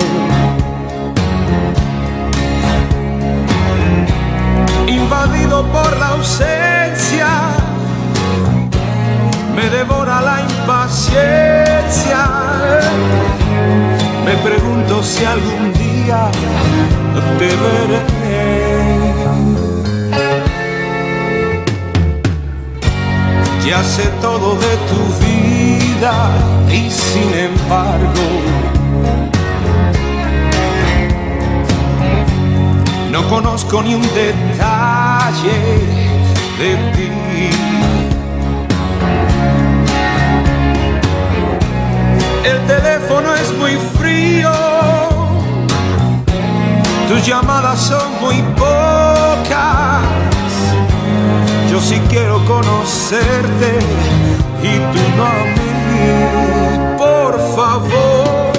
invadido por la ausencia, me devora la impaciencia. Si algún día te veré, ya sé todo de tu vida y sin embargo no conozco ni un detalle de ti. El teléfono es muy frío tus llamadas son muy pocas. Yo sí quiero conocerte y tú no a mí. Por favor,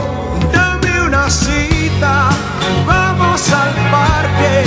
dame una cita, vamos al parque,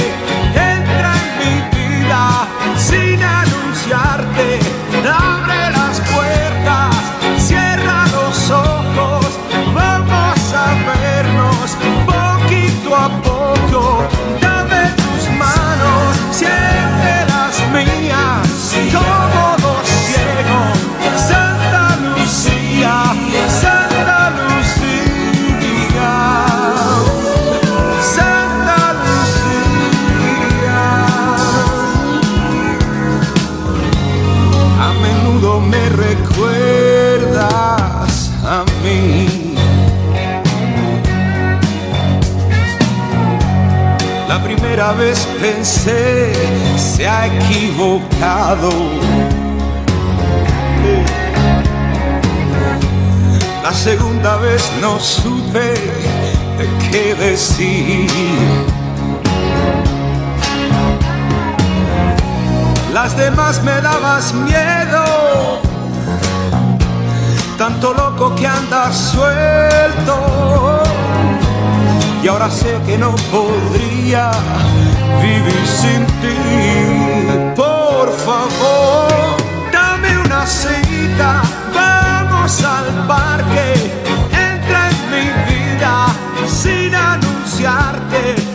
Vez pensé, se ha equivocado. La segunda vez no supe de qué decir. Las demás me dabas miedo, tanto loco que andas suelto. Y ahora sé que no podría vivir sin ti. Por favor, dame una cita, vamos al parque. Entra en mi vida sin anunciarte.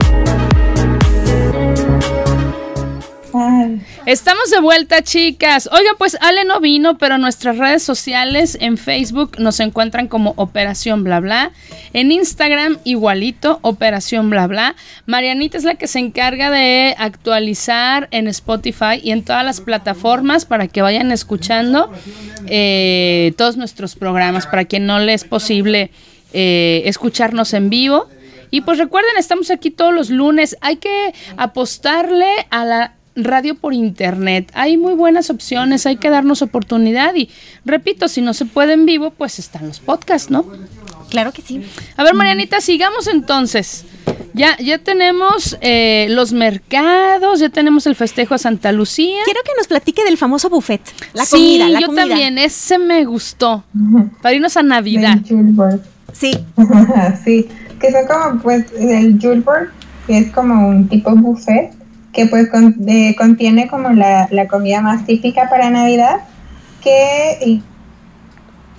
Estamos de vuelta, chicas. Oiga, pues Ale no vino, pero nuestras redes sociales, en Facebook, nos encuentran como Operación Bla Bla. En Instagram, igualito, Operación Bla Bla. Marianita es la que se encarga de actualizar en Spotify y en todas las plataformas para que vayan escuchando eh, todos nuestros programas, para quien no le es posible eh, escucharnos en vivo. Y pues recuerden, estamos aquí todos los lunes. Hay que apostarle a la radio por internet. Hay muy buenas opciones, hay que darnos oportunidad y repito, si no se puede en vivo, pues están los podcasts, ¿no? Claro que sí. A ver, Marianita, sigamos entonces. Ya, ya tenemos eh, los mercados, ya tenemos el festejo a Santa Lucía. Quiero que nos platique del famoso buffet. La sí, comida, la yo comida. también, ese me gustó. Para irnos a Navidad. Sí. sí, que son como pues el Julesburg, que es como un tipo buffet que pues con- de- contiene como la, la comida más típica para Navidad, que y-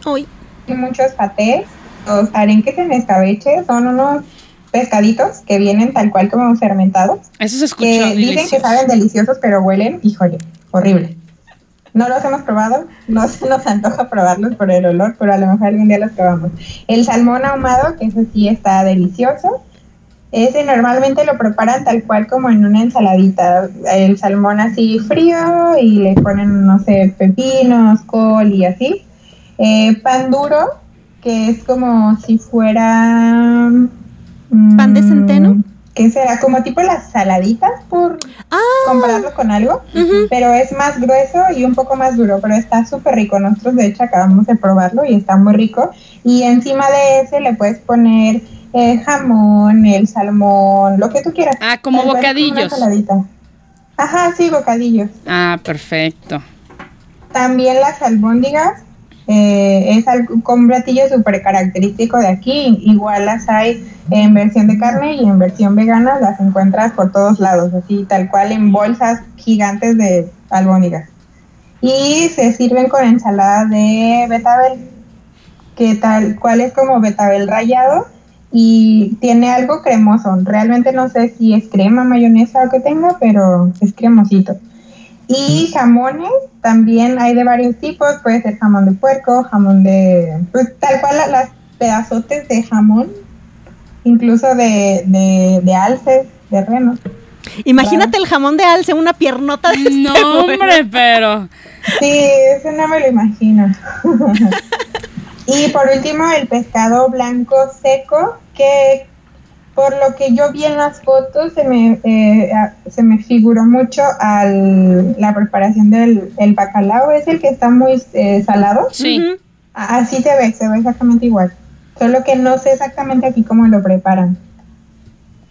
Hoy. y muchos patés, los arenques en escabeche, son unos pescaditos que vienen tal cual como fermentados, Eso se escuchó que dicen que saben deliciosos pero huelen, híjole, horrible. No los hemos probado, no se nos antoja probarlos por el olor, pero a lo mejor algún día los probamos. El salmón ahumado, que ese sí está delicioso. Ese normalmente lo preparan tal cual como en una ensaladita. El salmón así frío y le ponen, no sé, pepinos, col y así. Eh, pan duro, que es como si fuera... mm, ¿Pan de centeno? ¿Qué será? Como tipo las saladitas, por Ah, compararlo con algo, pero es más grueso y un poco más duro, pero está súper rico. Nosotros de hecho acabamos de probarlo y está muy rico. Y encima de ese le puedes poner eh, jamón, el salmón, lo que tú quieras. Ah, como bocadillos. Ajá, sí, bocadillos. Ah, perfecto. También las albóndigas eh, es algo, con un platillo súper característico de aquí. Igual las hay en versión de carne y en versión vegana. Las encuentras por todos lados, así tal cual en bolsas gigantes de albóndigas. Y se sirven con ensalada de betabel, que tal cual es como betabel rallado y tiene algo cremoso. Realmente no sé si es crema, mayonesa o que tenga, pero es cremosito. Y jamones también hay de varios tipos, puede ser jamón de puerco, jamón de, pues tal cual las pedazotes de jamón, incluso de, de, de alces, de reno. Imagínate el jamón de alce, una piernota de este No, hombre, pero. Sí, eso no me lo imagino. y por último, el pescado blanco seco, que por lo que yo vi en las fotos, se me, eh, se me figuró mucho a la preparación del el bacalao. Es el que está muy eh, salado. Sí. Así se ve, se ve exactamente igual. Solo que no sé exactamente aquí cómo lo preparan.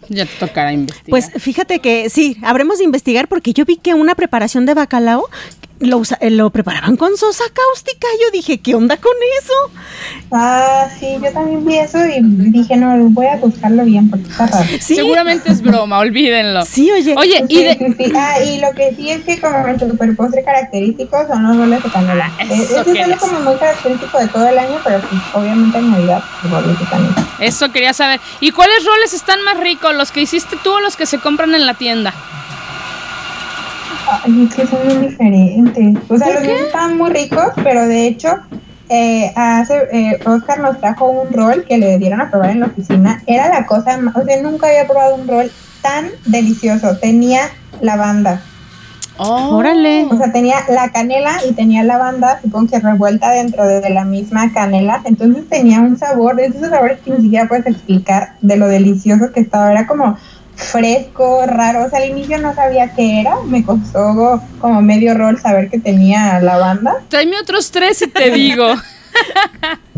Ya te tocará investigar. Pues fíjate que sí, habremos de investigar porque yo vi que una preparación de bacalao lo, eh, lo preparaban con sosa cáustica. Yo dije, ¿qué onda con eso? Ah, sí, yo también vi eso y dije, no, voy a buscarlo bien porque está raro. Seguramente es broma, olvídenlo. Sí, oye. Oye, y, Ah, y lo que sí es que como el super postre característico son los roles de canela. Ah, Eh, eso Ese es algo como muy característico de todo el año, pero pues, obviamente en Navidad, los roles de canela. Eso quería saber. ¿Y cuáles roles están más ricos? ¿Los que hiciste tú o los que se compran en la tienda? Ay, es que son muy diferentes. O sea, los míos estaban muy ricos, pero de hecho, eh, hace, eh, Oscar nos trajo un rol que le dieron a probar en la oficina. Era la cosa más, o sea, nunca había probado un rol tan delicioso. Tenía lavanda. Órale. O sea, tenía la canela y tenía lavanda, supongo que revuelta dentro de, de la misma canela. Entonces tenía un sabor, de esos sabores que ni siquiera puedes explicar de lo delicioso que estaba. Era como fresco, raro. O sea, al inicio no sabía qué era. Me costó como medio rol saber que tenía lavanda. Tráeme otros tres y te digo.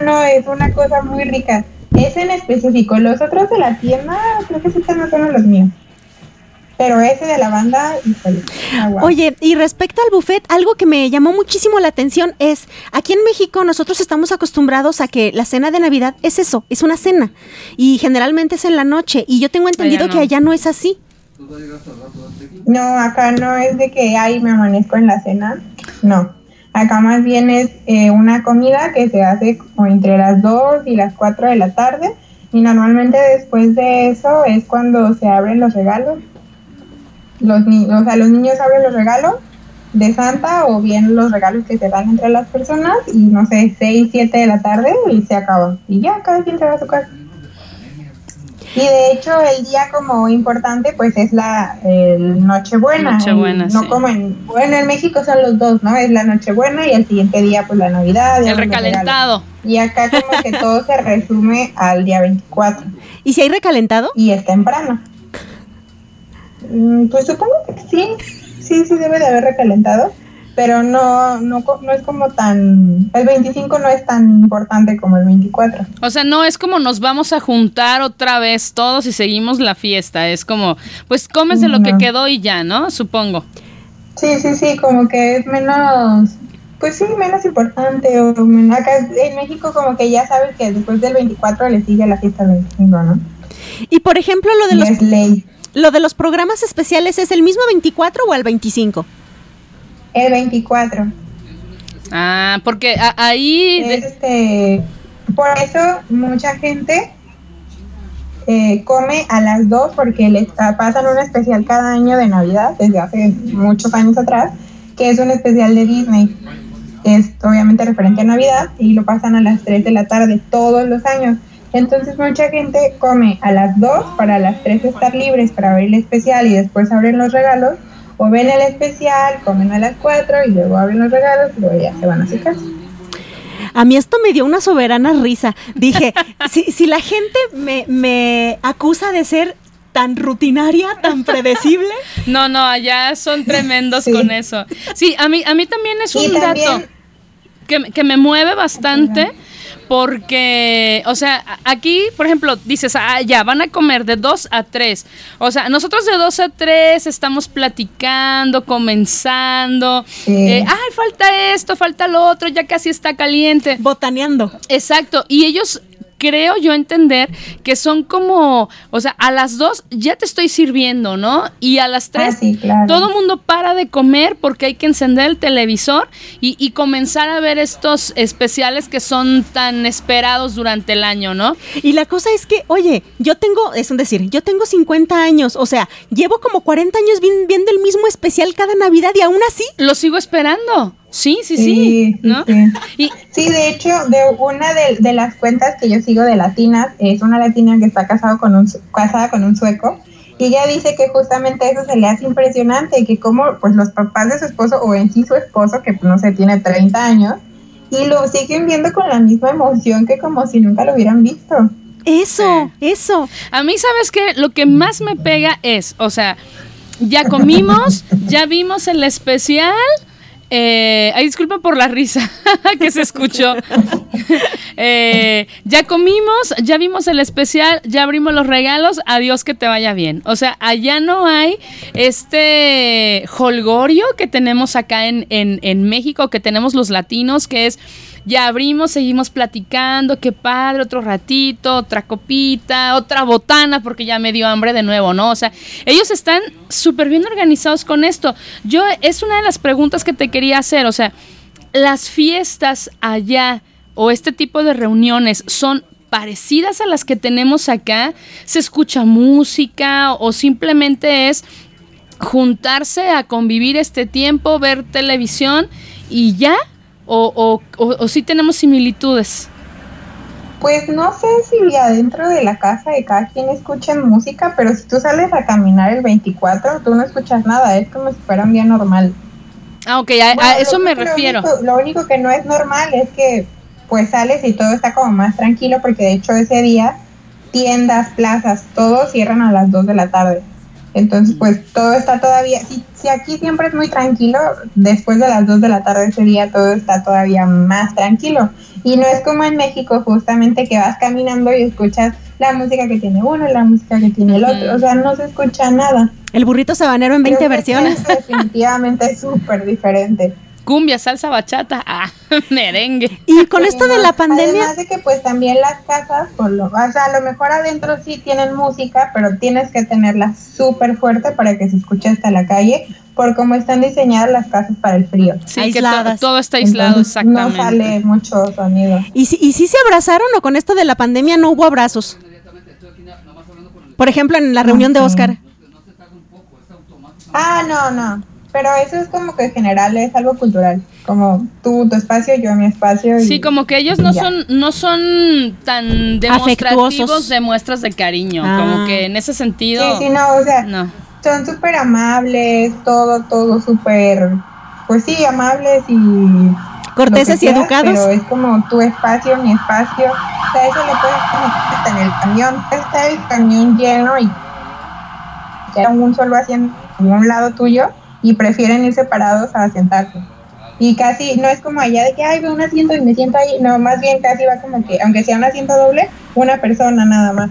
No, es una cosa muy rica. Ese en específico. Los otros de la tienda, creo que sí están más o menos los míos. Pero ese de lavanda, híjole. ah, guau. Oye, y respecto al buffet, algo que me llamó muchísimo la atención es, aquí en México nosotros estamos acostumbrados a que la cena de Navidad es eso, es una cena. Y generalmente es en la noche. Y yo tengo entendido no. que allá no es así. No, acá no es de que, ay, me amanezco en la cena. No. Acá más bien es eh, una comida que se hace como entre las 2 y las 4 de la tarde. Y normalmente después de eso es cuando se abren los regalos. Los, ni o sea, los niños abren los regalos de Santa o bien los regalos que se dan entre las personas y no sé, 6, 7 de la tarde y se acaba. Y ya, cada quien se va a su casa. Y de hecho el día como importante pues es la el Nochebuena. Nochebuena, no sí. como en, bueno, en México son los dos, ¿no? Es la Nochebuena y el siguiente día pues la Navidad. y El recalentado. Y acá como que todo se resume al día 24. ¿Y si hay recalentado? Y es temprano. Mm, Pues supongo que sí, sí, sí debe de haber recalentado, pero no, no, no es como tan, el 25 no es tan importante como el 24. O sea, no es como nos vamos a juntar otra vez todos y seguimos la fiesta. Es como, pues comes de lo que quedó y ya, ¿no? Supongo. Sí, sí, sí, como que es menos, pues sí, menos importante. O acá en México como que ya sabes que después del 24 le sigue la fiesta del 25, ¿no? Y por ejemplo, lo de los es ley. Lo de los programas especiales es el mismo 24 o el 25? El 24. Ah, porque a- ahí... este, por eso mucha gente eh, come a las 2 porque les pasan un especial cada año de Navidad, desde hace muchos años atrás, que es un especial de Disney. Es obviamente referente a Navidad y lo pasan a las 3 de la tarde todos los años. Entonces mucha gente come a las 2 para a las 3 estar libres para ver el especial y después abren los regalos. O ven el especial, comen a las 4 y luego abren los regalos y luego ya se van a su casa. A mí esto me dio una soberana risa. Dije, si, si la gente me, me acusa de ser tan rutinaria, tan predecible. No, no, allá son tremendos con eso. Sí, a mí, a mí también es Y un también- dato que, que me mueve bastante. Porque, o sea, aquí, por ejemplo, dices, ah, ya, van a comer de 2 a 3. O sea, nosotros de 2 a 3 estamos platicando, comenzando. eh, ay, falta esto, falta lo otro, ya casi está caliente. Botaneando. Exacto. Y ellos creo yo entender que son como, o sea, a las dos ya te estoy sirviendo, ¿no? Y a las tres ah, todo mundo para de comer porque hay que encender el televisor y, y, comenzar a ver estos especiales que son tan esperados durante el año, ¿no? Y la cosa es que, oye, yo tengo, es un decir, yo tengo 50 años, o sea, llevo como 40 años viendo el mismo especial cada Navidad y aún así... Lo sigo esperando. Sí, sí, sí. Sí, ¿no? sí. de hecho, de una de, las cuentas que yo sigo de latinas, es una latina que está casado con un, casada con un sueco, y ella dice que justamente eso se le hace impresionante, que como pues los papás de su esposo, o en sí su esposo, que no sé, tiene 30 años, y lo siguen viendo con la misma emoción que como si nunca lo hubieran visto. Eso, eso. A mí, ¿sabes qué? Lo que más me pega es, o sea, ya comimos, ya vimos el especial, eh, ay, disculpa por la risa que se escuchó. Eh, ya comimos, ya vimos el especial, ya abrimos los regalos, adiós que te vaya bien. O sea, allá no hay este holgorio que tenemos acá en, en, en México, que tenemos los latinos, que es ya abrimos, seguimos platicando, qué padre, otro ratito, otra copita, otra botana, porque ya me dio hambre de nuevo, ¿no? O sea, ellos están súper bien organizados con esto. Yo, es una de las preguntas que te quería hacer, o sea, las fiestas allá o este tipo de reuniones son parecidas a las que tenemos acá? ¿Se escucha música o simplemente es juntarse a convivir este tiempo, ver televisión y ya? O, o, sí tenemos similitudes? Pues no sé si adentro de la casa de cada quien escuchen música, pero si tú sales a caminar el 24, tú no escuchas nada, es como si fuera un día normal. Ah, ok, a, eso me refiero. lo único que no es normal es que pues sales y todo está como más tranquilo, porque de hecho ese día tiendas, plazas, todo cierran a las 2 de la tarde. Entonces, pues todo está todavía, si, si aquí siempre es muy tranquilo, después de las 2 de la tarde ese día todo está todavía más tranquilo. Y no es como en México justamente que vas caminando y escuchas la música que tiene uno y la música que tiene el otro. O sea, no se escucha nada. El burrito sabanero en 20 versiones. definitivamente es súper diferente cumbia, salsa, bachata, ah, merengue. Y con esto de la pandemia. Además de que pues también las casas, por lo, o sea, a lo mejor adentro sí tienen música, pero tienes que tenerla súper fuerte para que se escuche hasta la calle, por cómo están diseñadas las casas para el frío. Sí, Aisladas. que todo está aislado, exactamente. No sale mucho sonido. ¿Y si, ¿Y si se abrazaron o con esto de la pandemia no hubo abrazos? Por ejemplo, en la reunión de Oscar. Ah, no, no. Pero eso es como que en general es algo cultural, como tú tu espacio, yo mi espacio. sí, como que ellos no son no son tan demostrativos de muestras de cariño, como ah. que en ese sentido. Sí, sí, no, o sea, son súper amables, todo, todo súper, pues sí, amables y corteses y educados. Pero es como tu espacio, mi espacio. O sea, eso lo puedes estar en el camión. Está el camión lleno y ya un solo haciendo un lado tuyo y prefieren ir separados a sentarse. Y casi, no es como allá de que, ay, veo un asiento y me siento ahí, no, más bien casi va como que, aunque sea un asiento doble, una persona nada más.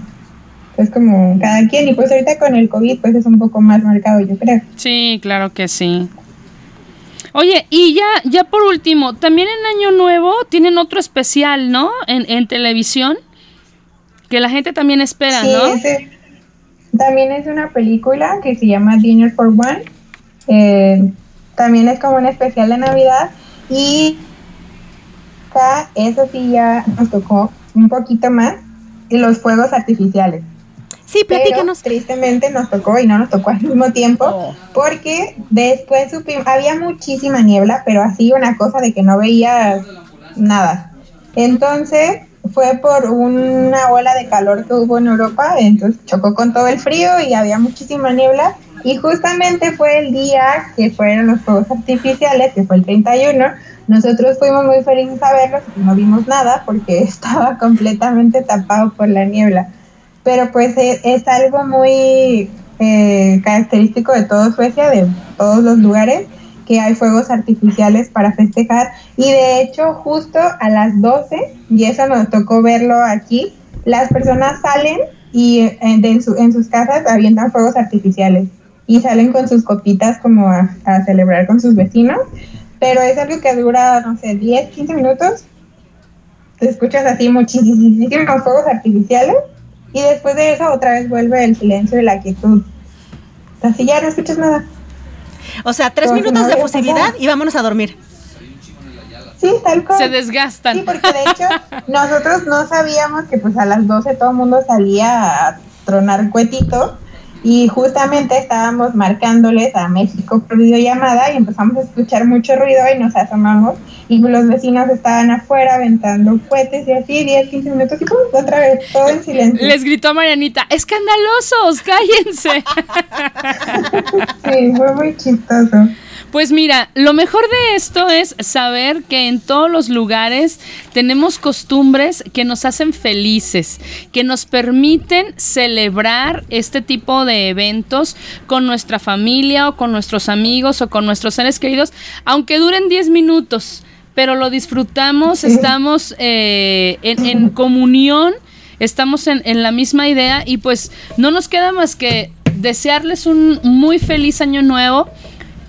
Es como cada quien, y pues ahorita con el COVID, pues es un poco más marcado, yo creo. Sí, claro que sí. Oye, y ya, ya por último, también en Año Nuevo tienen otro especial, ¿no? En, en televisión, que la gente también espera, ¿no? también es una película que se llama Dinner for One eh, también es como un especial de Navidad y acá eso sí ya nos tocó un poquito más los fuegos artificiales. Sí, platícanos. tristemente nos tocó y no nos tocó al mismo tiempo oh. porque después supimos, había muchísima niebla, pero así una cosa de que no veía nada. Entonces fue por una ola de calor que hubo en Europa, entonces chocó con todo el frío y había muchísima niebla y justamente fue el día que fueron los fuegos artificiales, que fue el 31. Nosotros fuimos muy felices a verlos no vimos nada porque estaba completamente tapado por la niebla. Pero pues e, es, algo muy eh, característico de todo Suecia, de todos los lugares, que hay fuegos artificiales para festejar. Y de hecho, justo a las 12, y eso nos tocó verlo aquí, las personas salen y eh, en sus casas avientan fuegos artificiales y salen con sus copitas como a, celebrar con sus vecinos, pero es algo que dura, no sé, 10, 15 minutos te escuchas así muchísimos fuegos artificiales y después de eso otra vez vuelve el silencio y la quietud. Así ya no escuchas nada. O sea, tres minutos de fusilidad y vámonos a dormir. Sí, tal cual. Se desgastan. Sí, porque de hecho nosotros no sabíamos que pues a las 12 todo el mundo salía a tronar cuetitos y justamente estábamos marcándoles a México por videollamada y empezamos a escuchar mucho ruido y nos asomamos y los vecinos estaban afuera aventando cohetes y así 10, 15 minutos y ¡pum! otra vez todo en silencio. Les gritó Marianita, escandalosos, cállense. sí, fue muy chistoso. Pues mira, lo mejor de esto es saber que en todos los lugares tenemos costumbres que nos hacen felices, que nos permiten celebrar este tipo de eventos con nuestra familia o con nuestros amigos o con nuestros seres queridos, aunque duren 10 minutos, pero lo disfrutamos, estamos eh, en, comunión, estamos en, en la misma idea y pues no nos queda más que desearles un muy feliz año nuevo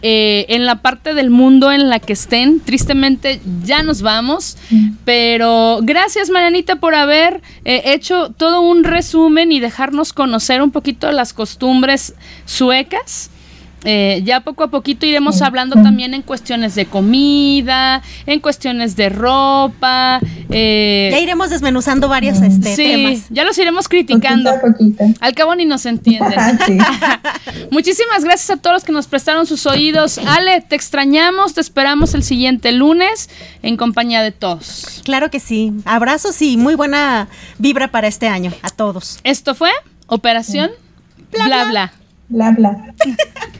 eh, en la parte del mundo en la que estén. Tristemente ya nos vamos, pero gracias Marianita por haber eh, hecho todo un resumen y dejarnos conocer un poquito las costumbres suecas. Eh, ya poco a poquito iremos hablando también en cuestiones de comida, en cuestiones de ropa. Eh, ya iremos desmenuzando varios este, sí, Ya los iremos criticando. Al cabo ni nos entienden. Muchísimas gracias a todos los que nos prestaron sus oídos. Ale, te extrañamos, te esperamos el siguiente lunes en compañía de todos. Claro que sí. Abrazos y muy buena vibra para este año a todos. Esto fue Operación Bla bla. Bla bla.